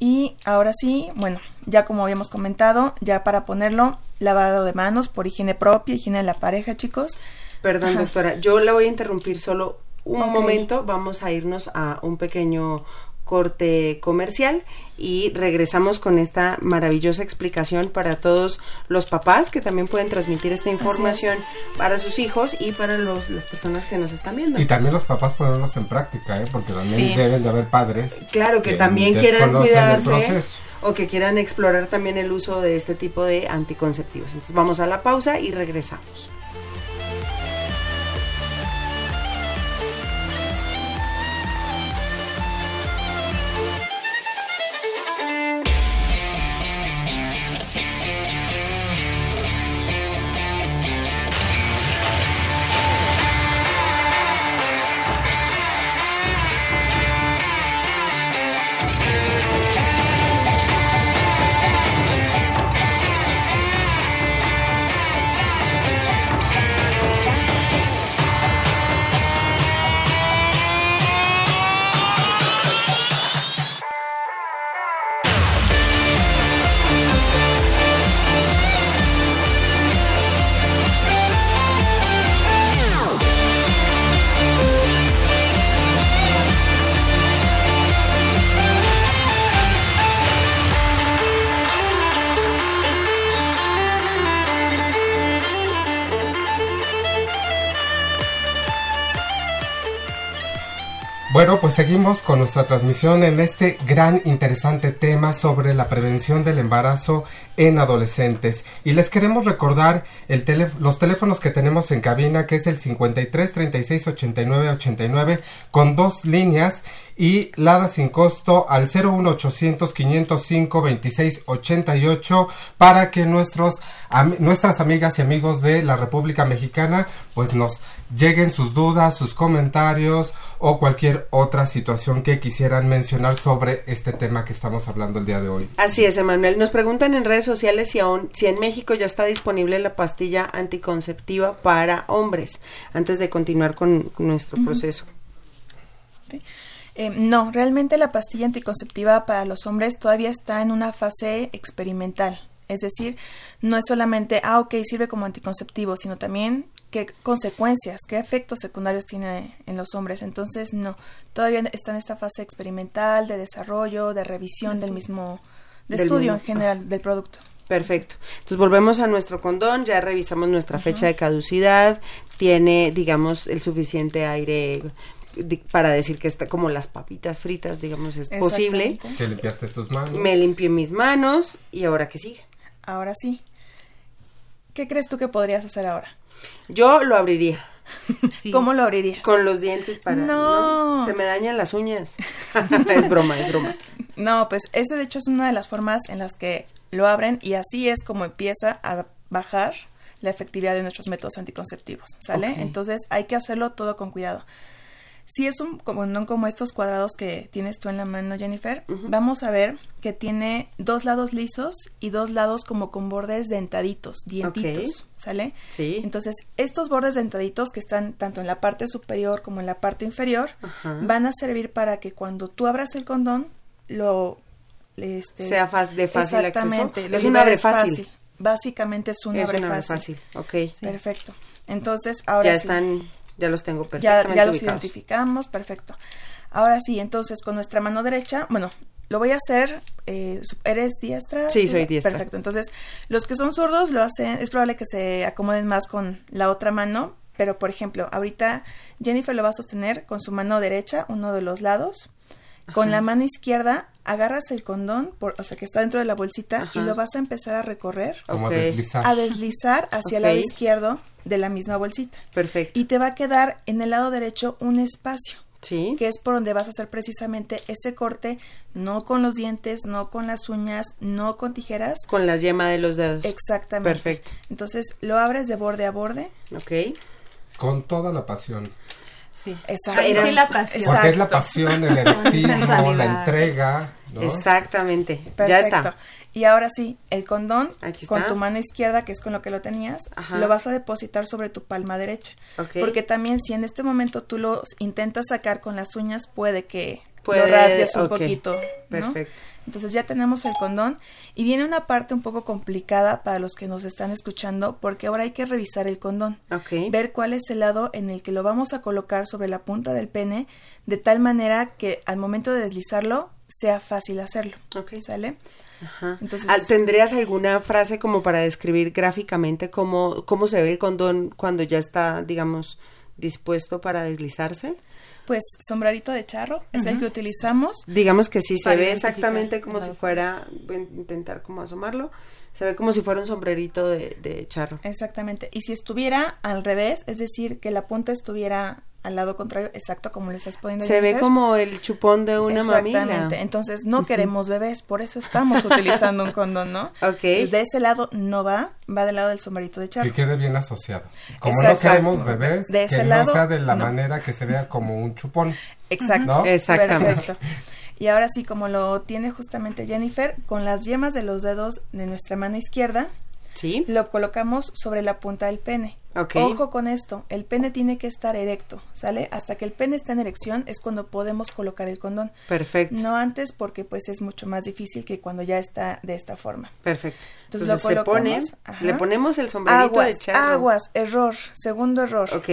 Y ahora sí, bueno, ya como habíamos comentado, ya para ponerlo, lavado de manos por higiene propia, higiene de la pareja, chicos. Perdón, doctora, yo la voy a interrumpir solo un momento. Vamos a irnos a un pequeño corte comercial y regresamos con esta maravillosa explicación para todos los papás que también pueden transmitir esta información para sus hijos y para los, las personas que nos están viendo. Y también los papás ponerlos en práctica, ¿eh? porque también deben de haber padres. Claro, que, también quieran cuidarse o que quieran explorar también el uso de este tipo de anticonceptivos. Entonces vamos a la pausa y regresamos. Seguimos con nuestra transmisión en este gran interesante tema sobre la prevención del embarazo en adolescentes. Y les queremos recordar los teléfonos que tenemos en cabina, que es el 53 36 89 89, con dos líneas y Lada sin costo al 01800 505 26 88 para que nuestros nuestras amigas y amigos de la República Mexicana pues nos lleguen sus dudas, sus comentarios o cualquier otra situación que quisieran mencionar sobre este tema que estamos hablando el día de hoy. Así es, Emanuel. Nos preguntan en redes sociales si aún si en México ya está disponible la pastilla anticonceptiva para hombres antes de continuar con nuestro proceso. Eh, no, realmente la pastilla anticonceptiva para los hombres todavía está en una fase experimental. Es decir, no es solamente, ah, ok, sirve como anticonceptivo, sino también qué consecuencias, qué efectos secundarios tiene en los hombres. Entonces, no, todavía está en esta fase experimental, de desarrollo, de revisión del mismo, de estudio en general del producto. Perfecto. Entonces volvemos a nuestro condón, ya revisamos nuestra fecha de caducidad, tiene, digamos, el suficiente aire para decir que está como las papitas fritas, digamos, es posible. Te limpiaste tus manos. Me limpié mis manos y ahora qué sigue. Ahora sí. ¿Qué crees tú que podrías hacer ahora? Yo lo abriría. ¿Cómo lo abrirías? Con los dientes para... No. Se me dañan las uñas. es broma, es broma. No, pues ese de hecho es una de las formas en las que lo abren y así es como empieza a bajar la efectividad de nuestros métodos anticonceptivos, ¿sale? Entonces hay que hacerlo todo con cuidado. Si es un condón como estos cuadrados que tienes tú en la mano, Jennifer, vamos a ver que tiene dos lados lisos y dos lados como con bordes dentaditos, dientitos, ¿sale? Sí. Entonces, estos bordes dentaditos que están tanto en la parte superior como en la parte inferior van a servir para que cuando tú abras el condón lo este, sea de fácil exactamente, acceso. Es un abre fácil. Básicamente es un abre fácil. Ok. Perfecto. Entonces, ahora ya están ya los tengo perfectamente Ya, ya los identificamos, perfecto. Ahora sí, entonces con nuestra mano derecha, bueno, lo voy a hacer. Eh, ¿Eres diestra? Sí, soy diestra. Perfecto. Entonces, los que son zurdos lo hacen, es probable que se acomoden más con la otra mano, pero por ejemplo, ahorita Jennifer lo va a sostener con su mano derecha, uno de los lados. Con la mano izquierda agarras el condón, por, o sea, que está dentro de la bolsita, y lo vas a empezar a recorrer. Como a deslizar. A deslizar hacia el lado izquierdo de la misma bolsita. Perfecto. Y te va a quedar en el lado derecho un espacio. Sí. Que es por donde vas a hacer precisamente ese corte, no con los dientes, no con las uñas, no con tijeras. Con la yema de los dedos. Exactamente. Perfecto. Entonces lo abres de borde a borde. Ok. Con toda la pasión. Sí. Exacto. Sí, la pasión. Porque es la pasión, el erotismo, la entrega. ¿No? Exactamente. Perfecto. Ya está. Y ahora sí, el condón con tu mano izquierda, que es con lo que lo tenías, lo vas a depositar sobre tu palma derecha. Porque también si en este momento tú lo intentas sacar con las uñas, puede que Puede- lo rasgues un poquito. ¿no? Perfecto. Entonces ya tenemos el condón y viene una parte un poco complicada para los que nos están escuchando porque ahora hay que revisar el condón. Ver cuál es el lado en el que lo vamos a colocar sobre la punta del pene de tal manera que al momento de deslizarlo sea fácil hacerlo. Ok. ¿Sale? Ajá. Entonces- Ah, ¿Tendrías alguna frase como para describir gráficamente cómo, cómo se ve el condón cuando ya está, digamos, dispuesto para deslizarse? Pues sombrerito de charro es el que utilizamos. Digamos que sí se ve exactamente como si fuera, voy a intentar como asomarlo, se ve como si fuera un sombrerito de, de charro. Exactamente. Y si estuviera al revés, es decir, que la punta estuviera al lado contrario, exacto como le estás poniendo. Se ve como el chupón de una Exactamente. mamila. Entonces no queremos bebés, por eso estamos utilizando un condón, ¿no? Ok. De ese lado no va, va del lado del sombrerito de Que charro. quede bien asociado. Como Exacto. no queremos bebés, De ese que lado, no sea de la no. manera que se vea como un chupón. Exacto. ¿No? Exactamente. Perfecto. Y ahora sí, como lo tiene justamente Jennifer, con las yemas de los dedos de nuestra mano izquierda, Sí. lo colocamos sobre la punta del pene. Ojo con esto, el pene tiene que estar erecto, ¿sale? Hasta que el pene está en erección es cuando podemos colocar el condón. Perfecto. No antes porque pues es mucho más difícil que cuando ya está de esta forma. Perfecto. Entonces, Entonces, lo se pone, colocamos, ajá. le ponemos el sombrerito Aguas, de charro. aguas, error, segundo error. Ok.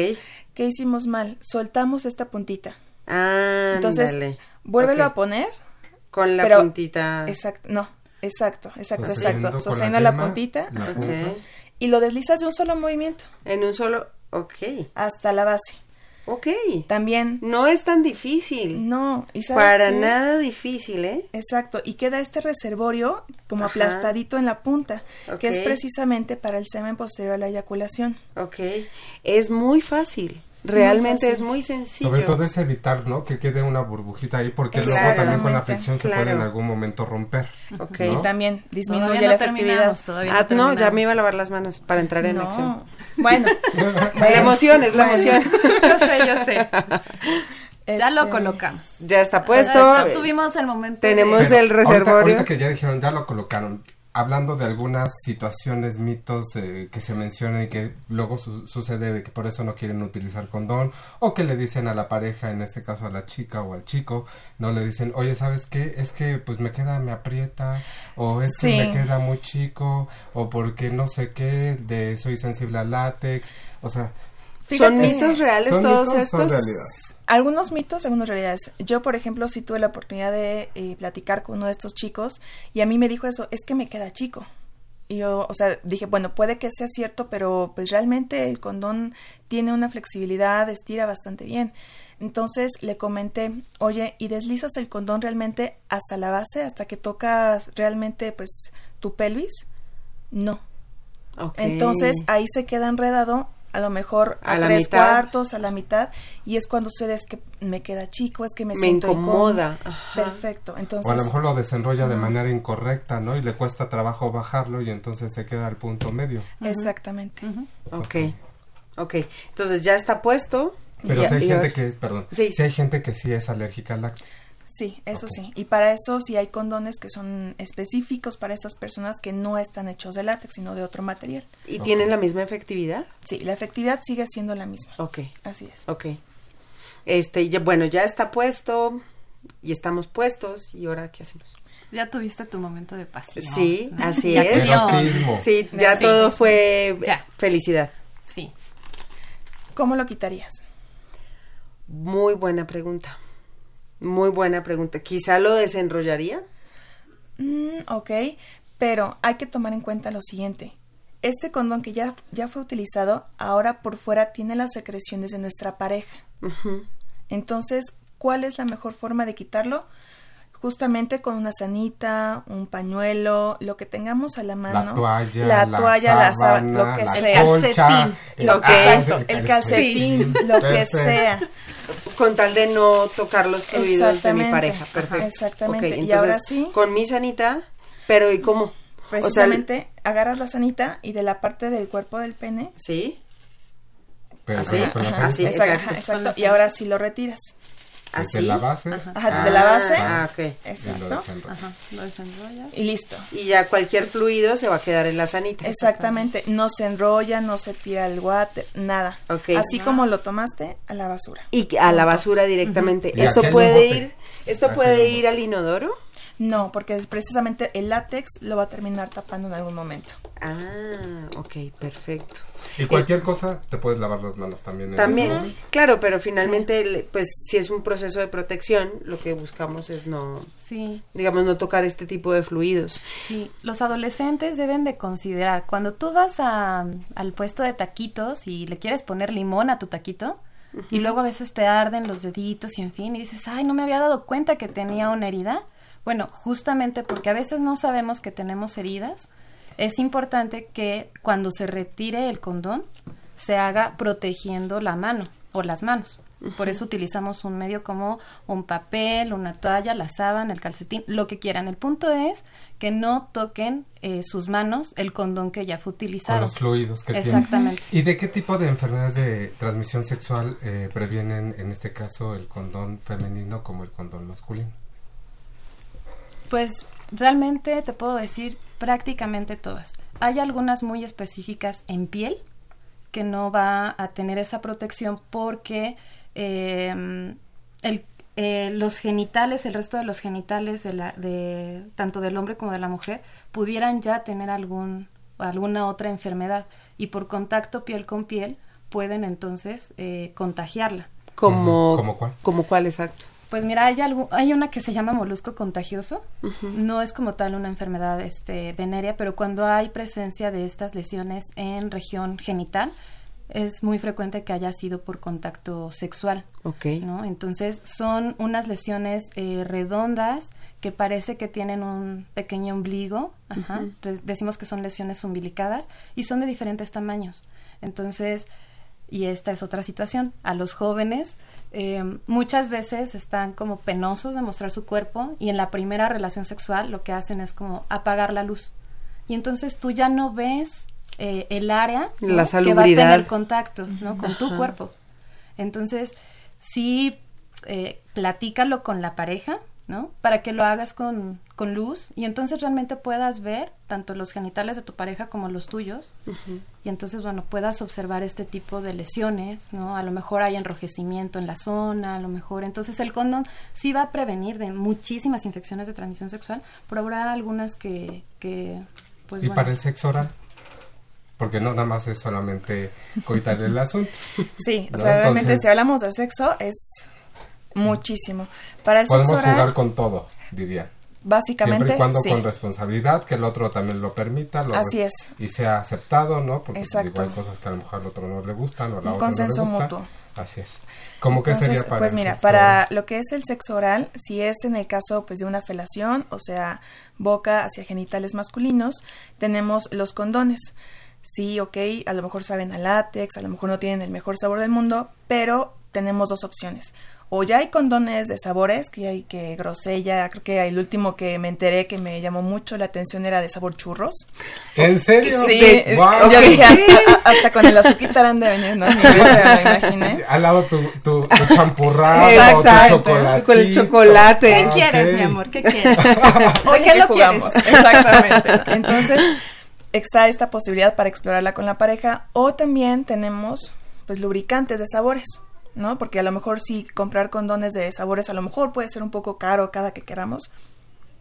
¿Qué hicimos mal? Soltamos esta puntita. Ah, Entonces, vuélvelo Ok. a poner. Con la pero- puntita. Exacto, no, exacto, exacto, Sosteniendo exacto. con Sosteniendo la, yema, puntita la y lo deslizas de un solo movimiento En un solo. Ok. hasta la base. Ok. También, No es tan difícil. no, y sabes Para qué? nada difícil, ¿eh? Exacto, y queda este reservorio como Ajá. aplastadito en la punta, que es precisamente para el semen posterior a la eyaculación. Ok. Es muy fácil. Realmente es muy sencillo. Sobre todo es evitar, ¿no? Que quede una burbujita ahí, porque luego también con la fricción se puede en Claro. algún momento romper. Ok. ¿no? Y también disminuye Todavía la no efectividad. todavía Ah, no, ya terminamos. me iba a lavar las manos para entrar en No. acción. Bueno, La emoción es la Bueno. emoción. Yo sé, yo sé. Ya lo este, colocamos. Ya está puesto. Ya tuvimos el momento. Tenemos de- el Ahorita- reservorio. Ahorita, que ya dijeron, ya lo colocaron. Hablando de algunas situaciones, mitos eh, que se mencionan y que luego su- sucede de que por eso no quieren utilizar condón o que le dicen a la pareja, en este caso a la chica o al chico, no le dicen, oye, ¿sabes qué? Es que pues me queda, me aprieta o es Sí. que me queda muy chico o porque no sé qué, de soy sensible al látex, o sea, ¿Son mitos reales ¿son todos mitos son estos? realidad? Algunos mitos, algunas realidades. Yo, por ejemplo, sí tuve la oportunidad de eh, platicar con uno de estos chicos y a mí me dijo eso, es que me queda chico. Y yo, o sea, dije, bueno, puede que sea cierto, pero pues realmente el condón tiene una flexibilidad, estira bastante bien. Entonces le comenté, oye, ¿y deslizas el condón realmente hasta la base, hasta que tocas realmente pues tu pelvis? No. Ok. Entonces ahí se queda enredado a lo mejor a, A tres mitad. cuartos, a la mitad, y es cuando sucede es que me queda chico, es que me, Me siento incomoda, ajá. Perfecto. Entonces, O a lo mejor lo desenrolla de manera incorrecta, ¿no? Y le cuesta trabajo bajarlo y entonces se queda al punto medio. exactamente. Ok. Ok. Entonces ya está puesto. Pero si hay gente ahora- que es, perdón, Sí. si hay gente que sí es alérgica al lácteo. Sí, eso sí. Y para eso sí hay condones que son específicos para estas personas que no están hechos de látex, sino de otro material. ¿Y tienen la misma efectividad? Sí, la efectividad sigue siendo la misma. Ok. Así es. Ok. Este, ya, bueno, ya está puesto y estamos puestos. ¿Y ahora qué hacemos? Ya tuviste tu momento de pasión. Sí, así es. Sí, ya Sí, todo sí. fue Ya. felicidad. Sí. ¿Cómo lo quitarías? Muy buena pregunta. Muy buena pregunta. Quizá lo desenrollaría. Mm, ok, pero hay que tomar en cuenta lo siguiente. Este condón que ya, ya fue utilizado, ahora por fuera tiene las secreciones de nuestra pareja. Entonces, ¿cuál es la mejor forma de quitarlo? Justamente con una sanita, un pañuelo, lo que tengamos a la mano. La toalla, la, la toalla, la sábana, lo que la sea. colcha, calcetín, el- Lo ah, que, exacto, el calcetín. lo que sea. Con tal de no tocar los fluidos de mi Exactamente. pareja. Perfecto. exactamente. Y entonces, ahora sí. Con mi sanita, pero ¿y cómo? Precisamente agarras la sanita y de la parte del cuerpo del pene. ¿Sí? Pero Así, así. Exacto, y ahora sí lo retiras. Desde ¿Así? la base Ajá, desde la base. Ah, ok. y lo Exacto. Ajá. Lo desenrollas. Y listo. Y ya cualquier fluido se va a quedar en la sanita. Exactamente. No se enrolla, no se tira el water, nada. Ok. Así como lo tomaste, a la basura. Y a la basura directamente. Esto puede ir, ¿Esto Ah, puede ir al inodoro? No, porque es precisamente el látex lo va a terminar tapando en algún momento. Ah, ok, perfecto. Y cualquier cosa, te puedes lavar las manos también. en También, claro, pero finalmente, le- pues si es un proceso de protección, lo que buscamos es no, Sí, digamos, no tocar este tipo de fluidos. sí. Los adolescentes deben de considerar, cuando tú vas a- al puesto de taquitos y le quieres poner limón a tu taquito, y luego a veces te arden los deditos y en fin, y dices, ay, no me había dado cuenta que tenía una herida. Bueno, justamente porque a veces no sabemos que tenemos heridas, es importante que cuando se retire el condón se haga protegiendo la mano o las manos. Por eso utilizamos un medio como un papel, una toalla, la sábana, el calcetín, lo que quieran. El punto es que no toquen eh, sus manos el condón que ya fue Con utilizado. los fluidos que tiene. Exactamente. ¿Y de qué tipo de enfermedades de transmisión sexual eh, previenen, en este caso, el condón femenino como el condón masculino? Pues realmente te puedo decir prácticamente todas. Hay algunas muy específicas en piel que no va a tener esa protección porque eh, el, eh, los genitales, el resto de los genitales de la, de, tanto del hombre como de la mujer pudieran ya tener algún, alguna otra enfermedad y por contacto piel con piel pueden entonces eh, contagiarla. Como, ¿Como cuál? ¿Como cuál, exacto? Pues mira, hay, algo, hay una que se llama molusco contagioso. No es como tal una enfermedad este, venérea, pero cuando hay presencia de estas lesiones en región genital, es muy frecuente que haya sido por contacto sexual. Ok. ¿no? Entonces son unas lesiones eh, redondas que parece que tienen un pequeño ombligo, ajá, decimos que son lesiones umbilicadas y son de diferentes tamaños. Entonces, y esta es otra situación, a los jóvenes eh, muchas veces están como penosos de mostrar su cuerpo y en la primera relación sexual lo que hacen es como apagar la luz. Y entonces tú ya no ves eh, el área ¿no? La que va a tener contacto ¿no? con tu cuerpo. Entonces, sí, eh, platícalo con la pareja, ¿no? Para que lo hagas con, con luz y entonces realmente puedas ver tanto los genitales de tu pareja como los tuyos. Y entonces, bueno, puedas observar este tipo de lesiones, ¿no? A lo mejor hay enrojecimiento en la zona, a lo mejor. Entonces, el condón sí va a prevenir de muchísimas infecciones de transmisión sexual, pero habrá algunas que, que pues ¿Y bueno. para el sexo oral? Porque no nada más es solamente coitar el asunto. Sí, o sea, realmente Entonces, si hablamos de sexo es muchísimo. Para Podemos jugar con todo, diría. básicamente, Siempre y cuando sí. con responsabilidad, que el otro también lo permita. Lo Así es. Y sea aceptado, ¿no? Porque pues, Exacto. digo, hay cosas que a lo mejor al otro no le gustan o a la Un otra consenso no le gusta. mutuo. Así es. ¿Cómo que sería para pues mira, para oral? lo que es el sexo oral, si es en el caso pues de una felación, o sea, boca hacia genitales masculinos, tenemos los condones. Sí, ok, a lo mejor saben a látex, a lo mejor no tienen el mejor sabor del mundo, pero tenemos dos opciones. O ya hay condones de sabores, que hay que grosella, creo que el último que me enteré que me llamó mucho la atención era de sabor churros. ¿En serio? Sí, De- es- ¡Guau! yo dije, "Ah, ah, hasta con el azuquita han de venir, ¿no? En mi vida, me imaginé. Al lado tu, tu, tu champurrado, Exacto, tu chocolate. con el chocolate. ¿Qué Ah, quieres, mi amor? ¿Qué quieres? Oye, ¿De qué lo jugamos? quieres? Exactamente. Entonces, está esta posibilidad para explorarla con la pareja o también tenemos pues lubricantes de sabores, ¿no? Porque a lo mejor si comprar condones de sabores a lo mejor puede ser un poco caro cada que queramos.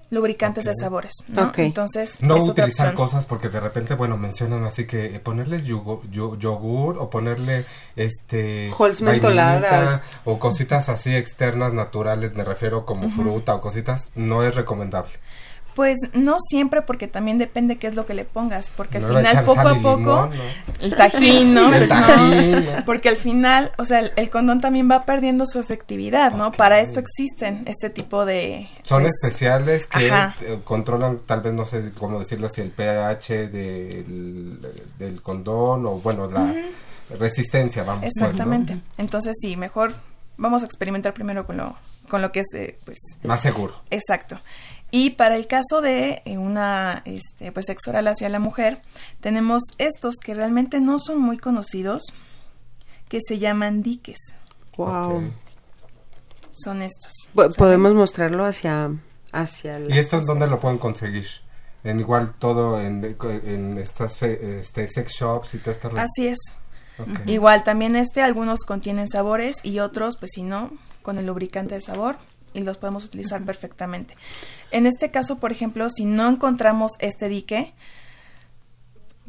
Lubricantes de sabores, ¿no? Ok. Entonces, No utilizar cosas porque de repente, bueno, mencionan así que ponerle yugo- yo- yogur o ponerle este mentoladas. o cositas así externas naturales, me refiero como fruta o cositas, no es recomendable. Pues no siempre porque también depende qué es lo que le pongas, porque No al final poco a poco limón, ¿no? el tajín, ¿no? El Pues tajín, ¿no? Porque al final, o sea, el, el condón también va perdiendo su efectividad, ¿no? Para esto existen este tipo de... Son pues, especiales que ajá. eh, controlan, tal vez no sé cómo decirlo, si el pH del, del condón o bueno, la resistencia, vamos. pues, ¿no? Exactamente. Entonces sí, mejor vamos a experimentar primero con lo, con lo que es, eh, pues, Más seguro. exacto. Y para el caso de eh, una, este, pues, sexo oral hacia la mujer, tenemos estos que realmente no son muy conocidos, que se llaman diques. Wow. Son estos. Podemos mostrarlo hacia, hacia la- ¿Y esto en dónde lo pueden conseguir? En igual todo en, en estas fe- este, sex shops y todo esto. Así es. Igual también este, algunos contienen sabores y otros, pues si no, con el lubricante de sabor y los podemos utilizar perfectamente. En este caso, por ejemplo, si no encontramos este dique,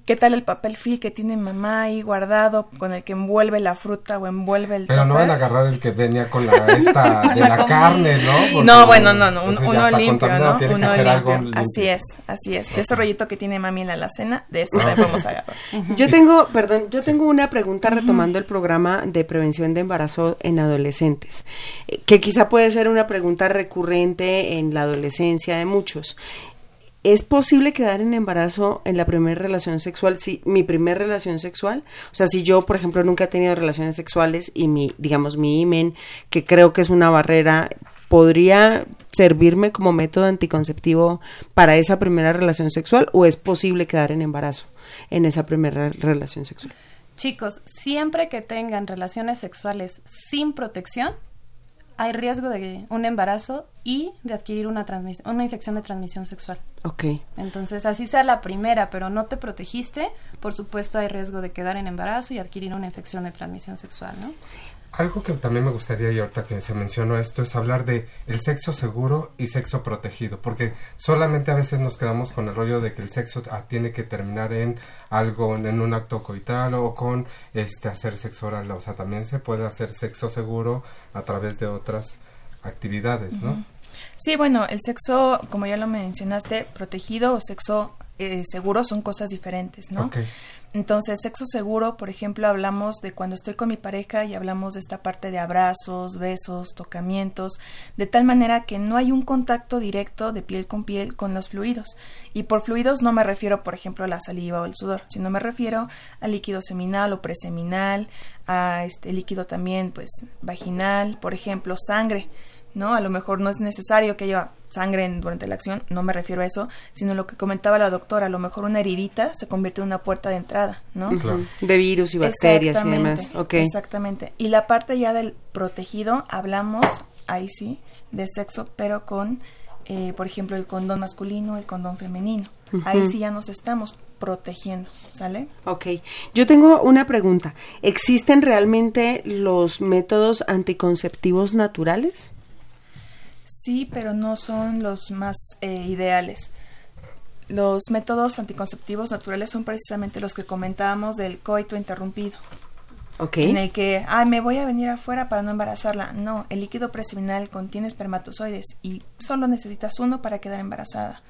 ¿Qué tal el papel film que tiene mamá ahí guardado con el que envuelve la fruta o envuelve el Pero no van a agarrar el que venía con la esta de la, carne, ¿no? no, bueno, no, no, uno limpio, ¿no? Uno limpio. Así es, así es. De ese rollito que tiene mami en la alacena, de eso vamos a agarrar. Yo tengo, perdón, yo tengo una pregunta retomando el programa de prevención de embarazo en adolescentes, eh, que quizá puede ser una pregunta recurrente en la adolescencia de muchos. ¿Es posible quedar en embarazo en la primera relación sexual? Si mi primera relación sexual, o sea, si yo, por ejemplo, nunca he tenido relaciones sexuales y mi, digamos, mi imen, que creo que es una barrera, ¿podría servirme como método anticonceptivo para esa primera relación sexual o es posible quedar en embarazo en esa primera relación sexual? Chicos, siempre que tengan relaciones sexuales sin protección, hay riesgo de un embarazo y de adquirir una, una infección de transmisión sexual. Ok. Entonces, así sea la primera, pero no te protegiste, por supuesto hay riesgo de quedar en embarazo y adquirir una infección de transmisión sexual, ¿no? Algo que también me gustaría, y ahorita que se mencionó esto, es hablar de el sexo seguro y sexo protegido, porque solamente a veces nos quedamos con el rollo de que el sexo ah, tiene que terminar en algo, en un acto coital o con este hacer sexo oral, o sea, también se puede hacer sexo seguro a través de otras actividades, ¿no? Sí, bueno, el sexo, como ya lo mencionaste, protegido o sexo eh, seguro son cosas diferentes, ¿no? Entonces, sexo seguro, por ejemplo, hablamos de cuando estoy con mi pareja y hablamos de esta parte de abrazos, besos, tocamientos, de tal manera que no hay un contacto directo de piel con piel con los fluidos. Y por fluidos no me refiero, por ejemplo, a la saliva o el sudor, sino me refiero al líquido seminal o preseminal, a este líquido también, pues, vaginal, por ejemplo, sangre. ¿no? A lo mejor no es necesario que haya sangre durante la acción, no me refiero a eso, sino lo que comentaba la doctora, a lo mejor una heridita se convierte en una puerta de entrada, ¿no? De virus y bacterias y demás. Exactamente. Y la parte ya del protegido, hablamos, ahí sí, de sexo, pero con, eh, por ejemplo, el condón masculino, el condón femenino. Ahí sí ya nos estamos protegiendo, ¿sale? Ok. Yo tengo una pregunta. ¿Existen realmente los métodos anticonceptivos naturales? Sí, pero no son los más eh, ideales. Los métodos anticonceptivos naturales son precisamente los que comentábamos del coito interrumpido. Okay. En el que, ay, me voy a venir afuera para no embarazarla. No, el líquido preseminal contiene espermatozoides y solo necesitas uno para quedar embarazada.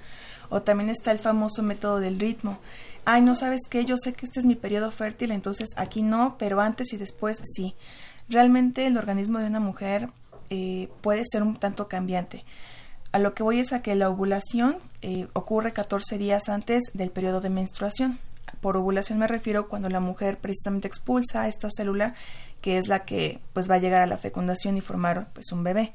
O también está el famoso método del ritmo. Ay, no sabes qué, yo sé que este es mi periodo fértil, entonces aquí no, pero antes y después sí. Realmente el organismo de una mujer eh, puede ser un tanto cambiante. A lo que voy es a que la ovulación eh, ocurre 14 días antes del periodo de menstruación. Por ovulación me refiero cuando la mujer precisamente expulsa esta célula que es la que pues va a llegar a la fecundación y formar pues un bebé.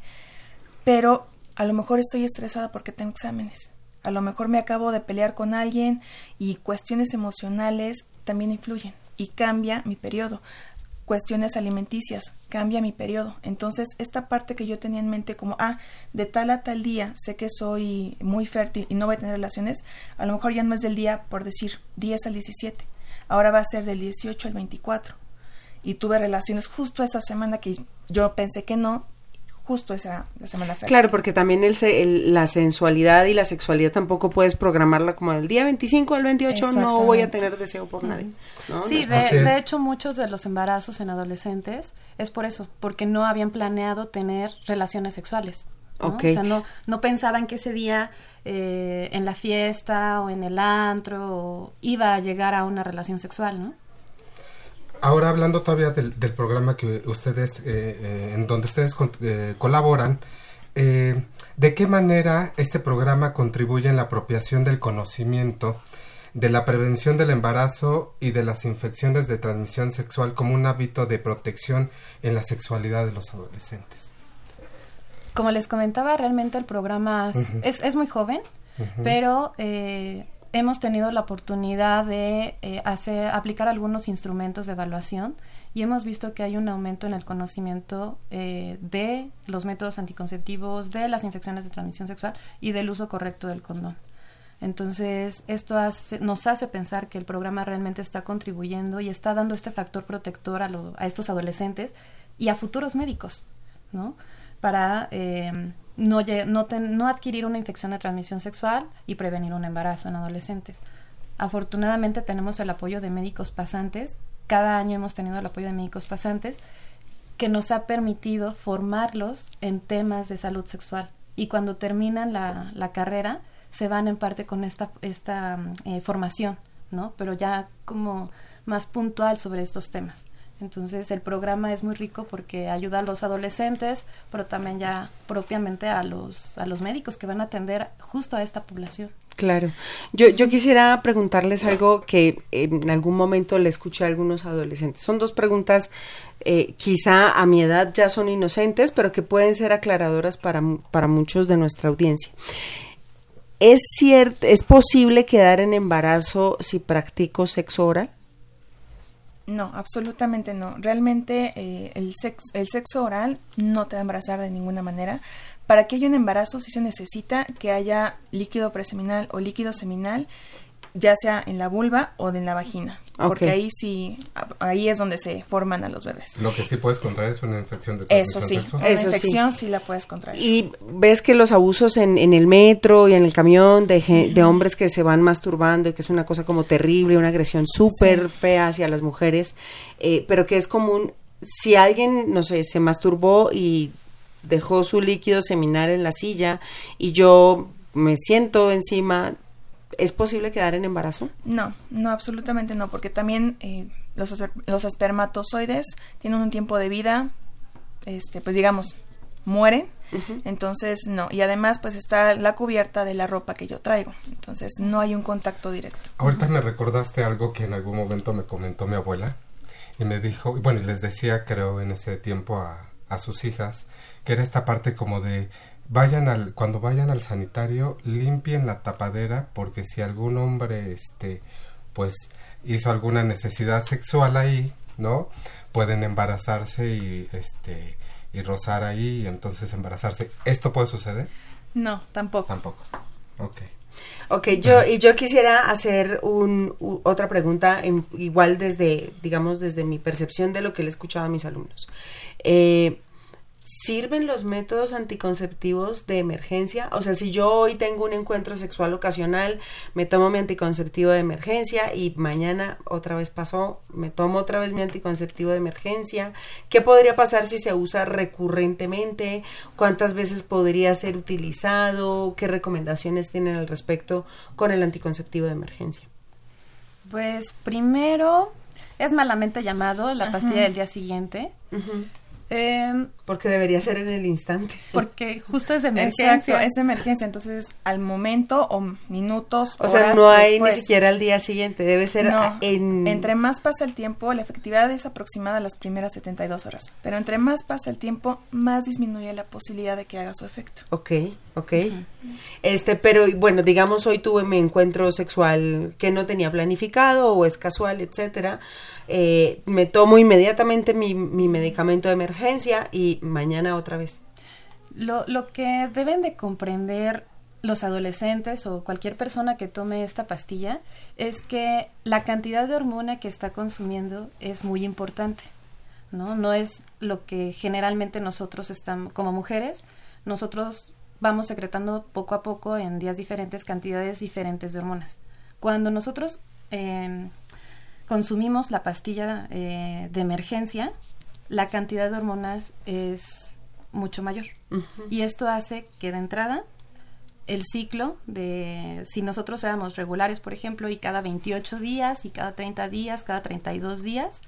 Pero a lo mejor estoy estresada porque tengo exámenes. A lo mejor me acabo de pelear con alguien y cuestiones emocionales también influyen y cambia mi periodo cuestiones alimenticias, cambia mi periodo. Entonces, esta parte que yo tenía en mente como, ah, de tal a tal día sé que soy muy fértil y no voy a tener relaciones, a lo mejor ya no es del día, por decir, 10 al 17. Ahora va a ser del 18 al 24. Y tuve relaciones justo esa semana que yo pensé que no justo esa la semana fértil. Claro, porque también el, la sensualidad y la sexualidad tampoco puedes programarla como del día 25 al 28 no voy a tener deseo por nadie. Sí, de, hecho muchos de los embarazos en adolescentes es por eso, porque no habían planeado tener relaciones sexuales. O sea, no, no pensaban que ese día eh, en la fiesta o en el antro iba a llegar a una relación sexual, ¿no? Ahora hablando todavía del, programa que ustedes, eh, eh, en donde ustedes eh, colaboran, ¿de qué manera este programa contribuye en la apropiación del conocimiento de la prevención del embarazo y de las infecciones de transmisión sexual como un hábito de protección en la sexualidad de los adolescentes? Como les comentaba, realmente el programa es, es, muy joven, pero hemos tenido la oportunidad de eh, hacer, aplicar algunos instrumentos de evaluación y hemos visto que hay un aumento en el conocimiento eh, de los métodos anticonceptivos, de las infecciones de transmisión sexual y del uso correcto del condón. Entonces, esto nos hace pensar que el programa realmente está contribuyendo y está dando este factor protector a, a estos adolescentes y a futuros médicos, ¿no? Para eh, no, no, no adquirir una infección de transmisión sexual y prevenir un embarazo en adolescentes. Afortunadamente tenemos el apoyo de médicos pasantes. Cada año hemos tenido el apoyo de médicos pasantes que nos ha permitido formarlos en temas de salud sexual. Y cuando terminan la, la carrera, se van en parte con esta, esta eh, formación, ¿no? Pero ya como más puntual sobre estos temas. Entonces el programa es muy rico porque ayuda a los adolescentes, pero también ya propiamente a los, a los médicos que van a atender justo a esta población. Claro. Yo, yo quisiera preguntarles algo que en algún momento le escuché a algunos adolescentes. Son dos preguntas, eh, quizá a mi edad ya son inocentes, pero que pueden ser aclaradoras para, para muchos de nuestra audiencia. ¿Es, cierto, ¿Es posible quedar en embarazo si practico sexo oral? No, absolutamente no. Realmente eh, el, sexo, el sexo oral no te va a embarazar de ninguna manera. Para que haya un embarazo sí se necesita que haya líquido preseminal o líquido seminal, ya sea en la vulva o en la vagina. Porque ahí sí, ahí es donde se forman a los bebés. Lo que sí puedes contraer es una infección de Eso sí, una infección sí. la puedes contraer. Y ves que los abusos en, en el metro y en el camión de, de, hombres que se van masturbando y que es una cosa como terrible, una agresión súper fea hacia las mujeres, eh, pero que es común, si alguien, no sé, se masturbó y dejó su líquido seminal en la silla y yo me siento encima, ¿Es posible quedar en embarazo? No, no, absolutamente no, porque también eh, los, los espermatozoides tienen un tiempo de vida, este, pues digamos, mueren, entonces no, y además pues está la cubierta de la ropa que yo traigo, entonces no hay un contacto directo. Ahorita me recordaste algo que en algún momento me comentó mi abuela y me dijo, y bueno, y les decía creo en ese tiempo a, a sus hijas, que era esta parte como de vayan al cuando vayan al sanitario limpien la tapadera porque si algún hombre este pues hizo alguna necesidad sexual ahí no pueden embarazarse y este y rozar ahí y entonces embarazarse. Esto puede suceder no tampoco. Tampoco. Ok. Ok, yo, y yo quisiera hacer un, otra pregunta, igual desde, digamos, desde mi percepción de lo que le escuchaba a mis alumnos. Eh, ¿Sirven los métodos anticonceptivos de emergencia? O sea, si yo hoy tengo un encuentro sexual ocasional, me tomo mi anticonceptivo de emergencia y mañana otra vez pasó, me tomo otra vez mi anticonceptivo de emergencia. ¿Qué podría pasar si se usa recurrentemente? ¿Cuántas veces podría ser utilizado? ¿Qué recomendaciones tienen al respecto con el anticonceptivo de emergencia? Pues primero es malamente llamado la pastilla del día siguiente. Eh, porque debería ser en el instante. Porque justo es de emergencia. Exacto, es de emergencia. Entonces, al momento o minutos. O sea, no hay ni siquiera al día siguiente. Debe ser en. Entre más pasa el tiempo, la efectividad es aproximada a las primeras 72 horas. Pero entre más pasa el tiempo, más disminuye la posibilidad de que haga su efecto. Ok, ok. Este, pero bueno, digamos, hoy tuve mi encuentro sexual que no tenía planificado o es casual, etcétera eh, me tomo inmediatamente mi, medicamento de emergencia y mañana otra vez. Lo, lo que deben de comprender los adolescentes o cualquier persona que tome esta pastilla es que la cantidad de hormona que está consumiendo es muy importante, ¿no? No es lo que generalmente nosotros estamos, como mujeres, nosotros vamos secretando poco a poco en días diferentes cantidades diferentes de hormonas. Cuando nosotros eh, consumimos la pastilla eh, de emergencia, la cantidad de hormonas es mucho mayor. Y esto hace que de entrada el ciclo de, si nosotros éramos regulares, por ejemplo, y cada 28 días, y cada 30 días, cada 32 días,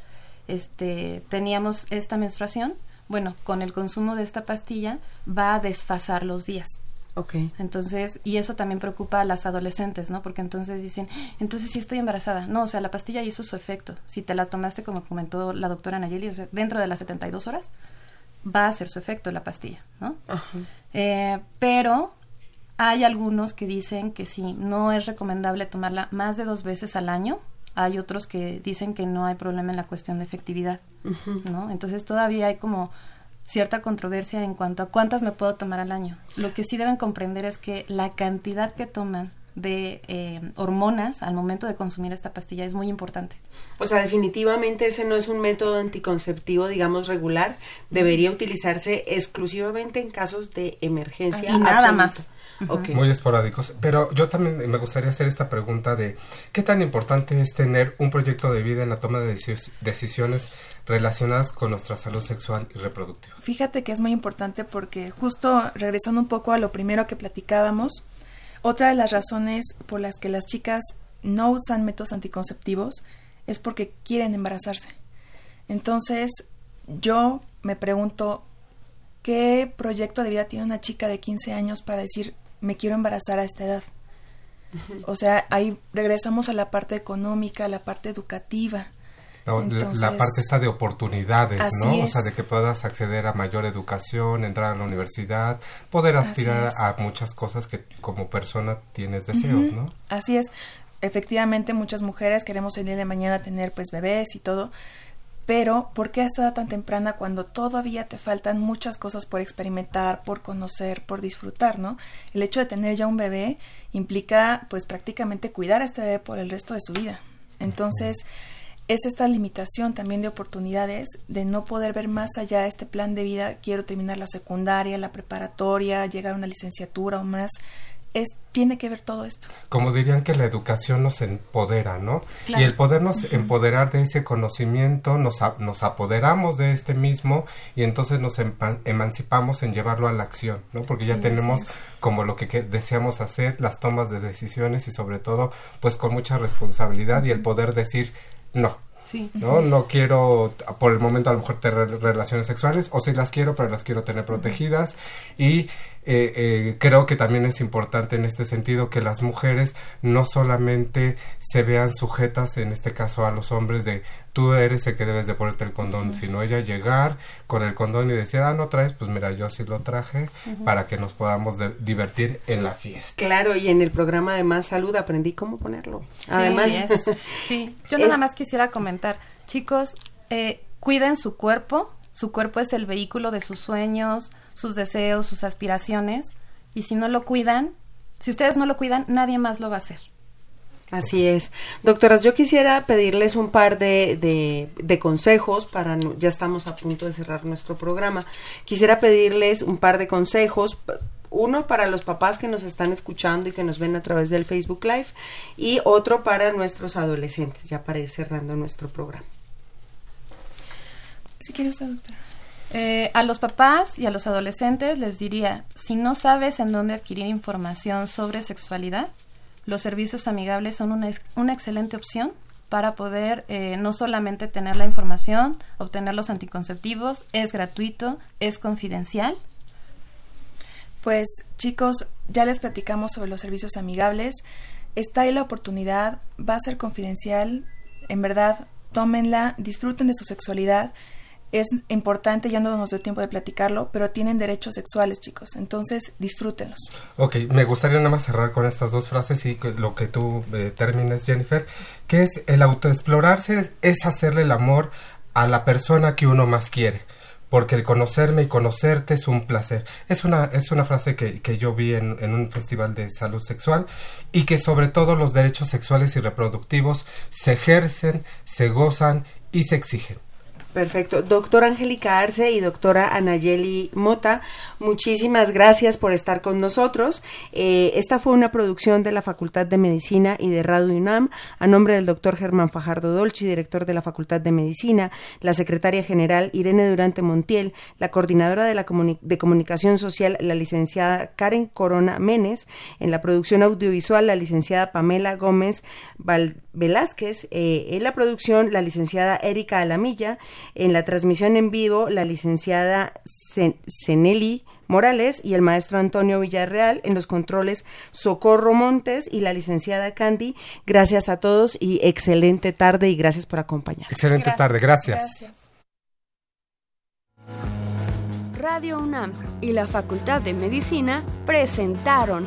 este, teníamos esta menstruación, bueno, con el consumo de esta pastilla va a desfasar los días. Ok. Entonces, y eso también preocupa a las adolescentes, ¿no? Porque entonces dicen, entonces sí estoy embarazada. No, o sea, la pastilla hizo su efecto. Si te la tomaste, como comentó la doctora Nayeli, o sea, dentro de las 72 horas, va a hacer su efecto la pastilla, ¿no? Eh, pero hay algunos que dicen que sí, no es recomendable tomarla más de dos veces al año. Hay otros que dicen que no hay problema en la cuestión de efectividad, ¿no? Entonces todavía hay como cierta controversia en cuanto a cuántas me puedo tomar al año. Lo que sí deben comprender es que la cantidad que toman de eh, hormonas al momento de consumir esta pastilla es muy importante. O sea, definitivamente ese no es un método anticonceptivo, digamos, regular. Debería utilizarse exclusivamente en casos de emergencia. Y nada más. Muy esporádicos. Pero yo también me gustaría hacer esta pregunta de qué tan importante es tener un proyecto de vida en la toma de decisiones relacionadas con nuestra salud sexual y reproductiva. Fíjate que es muy importante porque justo regresando un poco a lo primero que platicábamos, otra de las razones por las que las chicas no usan métodos anticonceptivos es porque quieren embarazarse. Entonces, yo me pregunto, ¿qué proyecto de vida tiene una chica de 15 años para decir, me quiero embarazar a esta edad? O sea, ahí regresamos a la parte económica, a la parte educativa la parte esa de oportunidades, ¿no? O sea, de que puedas acceder a mayor educación, entrar a la universidad, poder aspirar a muchas cosas que como persona tienes deseos, ¿no? Así es. Efectivamente, muchas mujeres queremos el día de mañana tener pues bebés y todo, pero ¿por qué a esta edad tan temprana cuando todavía te faltan muchas cosas por experimentar, por conocer, por disfrutar, ¿no? El hecho de tener ya un bebé implica pues prácticamente cuidar a este bebé por el resto de su vida. Entonces, es esta limitación también de oportunidades de no poder ver más allá de este plan de vida, quiero terminar la secundaria, la preparatoria, llegar a una licenciatura o más. Es, tiene que ver todo esto. Como dirían que la educación nos empodera, ¿no? Y el podernos empoderar de ese conocimiento, nos, nos apoderamos de este mismo y entonces nos emancipamos en llevarlo a la acción, ¿no? Porque ya tenemos como lo que, que, deseamos hacer, las tomas de decisiones y sobre todo, pues con mucha responsabilidad y el poder decir, no. Sí. No, no quiero por el momento a lo mejor tener relaciones sexuales o si las quiero, pero las quiero tener protegidas y eh, eh, creo que también es importante en este sentido que las mujeres no solamente se vean sujetas, en este caso a los hombres, de tú eres el que debes de ponerte el condón, sino ella llegar con el condón y decir, ah, no traes, pues mira, yo sí lo traje para que nos podamos divertir en la fiesta. Claro, y en el programa de Más Salud aprendí cómo ponerlo. Además, sí, yo nada más quisiera comentar, chicos, eh, cuiden su cuerpo, su cuerpo es el vehículo de sus sueños, sus deseos, sus aspiraciones, y si no lo cuidan, si ustedes no lo cuidan, nadie más lo va a hacer. Así es. Doctoras, yo quisiera pedirles un par de, de, consejos para, ya estamos a punto de cerrar nuestro programa, quisiera pedirles un par de consejos, uno para los papás que nos están escuchando y que nos ven a través del Facebook Live y otro para nuestros adolescentes, ya para ir cerrando nuestro programa. Si quiere usted, doctora. Eh, a los papás y a los adolescentes les diría, si no sabes en dónde adquirir información sobre sexualidad, los servicios amigables son una, una excelente opción para poder eh, no solamente tener la información, obtener los anticonceptivos, es gratuito, es confidencial. Pues chicos, ya les platicamos sobre los servicios amigables. Está ahí la oportunidad, va a ser confidencial, en verdad, tómenla, disfruten de su sexualidad es importante, ya no nos dio tiempo de platicarlo, pero tienen derechos sexuales, chicos. Entonces, disfrútenlos. Ok, me gustaría nada más cerrar con estas dos frases y lo que tú eh, termines, Jennifer, que es el autoexplorarse es hacerle el amor a la persona que uno más quiere porque el conocerme y conocerte es un placer. Es una, es una frase que, que yo vi en, en, un festival de salud sexual y que sobre todo los derechos sexuales y reproductivos se ejercen, se gozan y se exigen. Perfecto. Doctora Angélica Arce y doctora Anayeli Mota, muchísimas gracias por estar con nosotros. Eh, esta fue una producción de la Facultad de Medicina y de Radio UNAM a nombre del doctor Germán Fajardo Dolci, director de la Facultad de Medicina, la secretaria general Irene Durante Montiel, la coordinadora de, la de comunicación social, la licenciada Karen Corona Menes, en la producción audiovisual, la licenciada Pamela Gómez Velázquez, eh, en la producción, la licenciada Erika Alamilla, en la transmisión en vivo, la licenciada Ceneli Morales y el maestro Antonio Villarreal en los controles Socorro Montes y la licenciada Candy. Gracias a todos y excelente tarde y gracias por acompañar. Excelente tarde, gracias. Radio UNAM y la Facultad de Medicina presentaron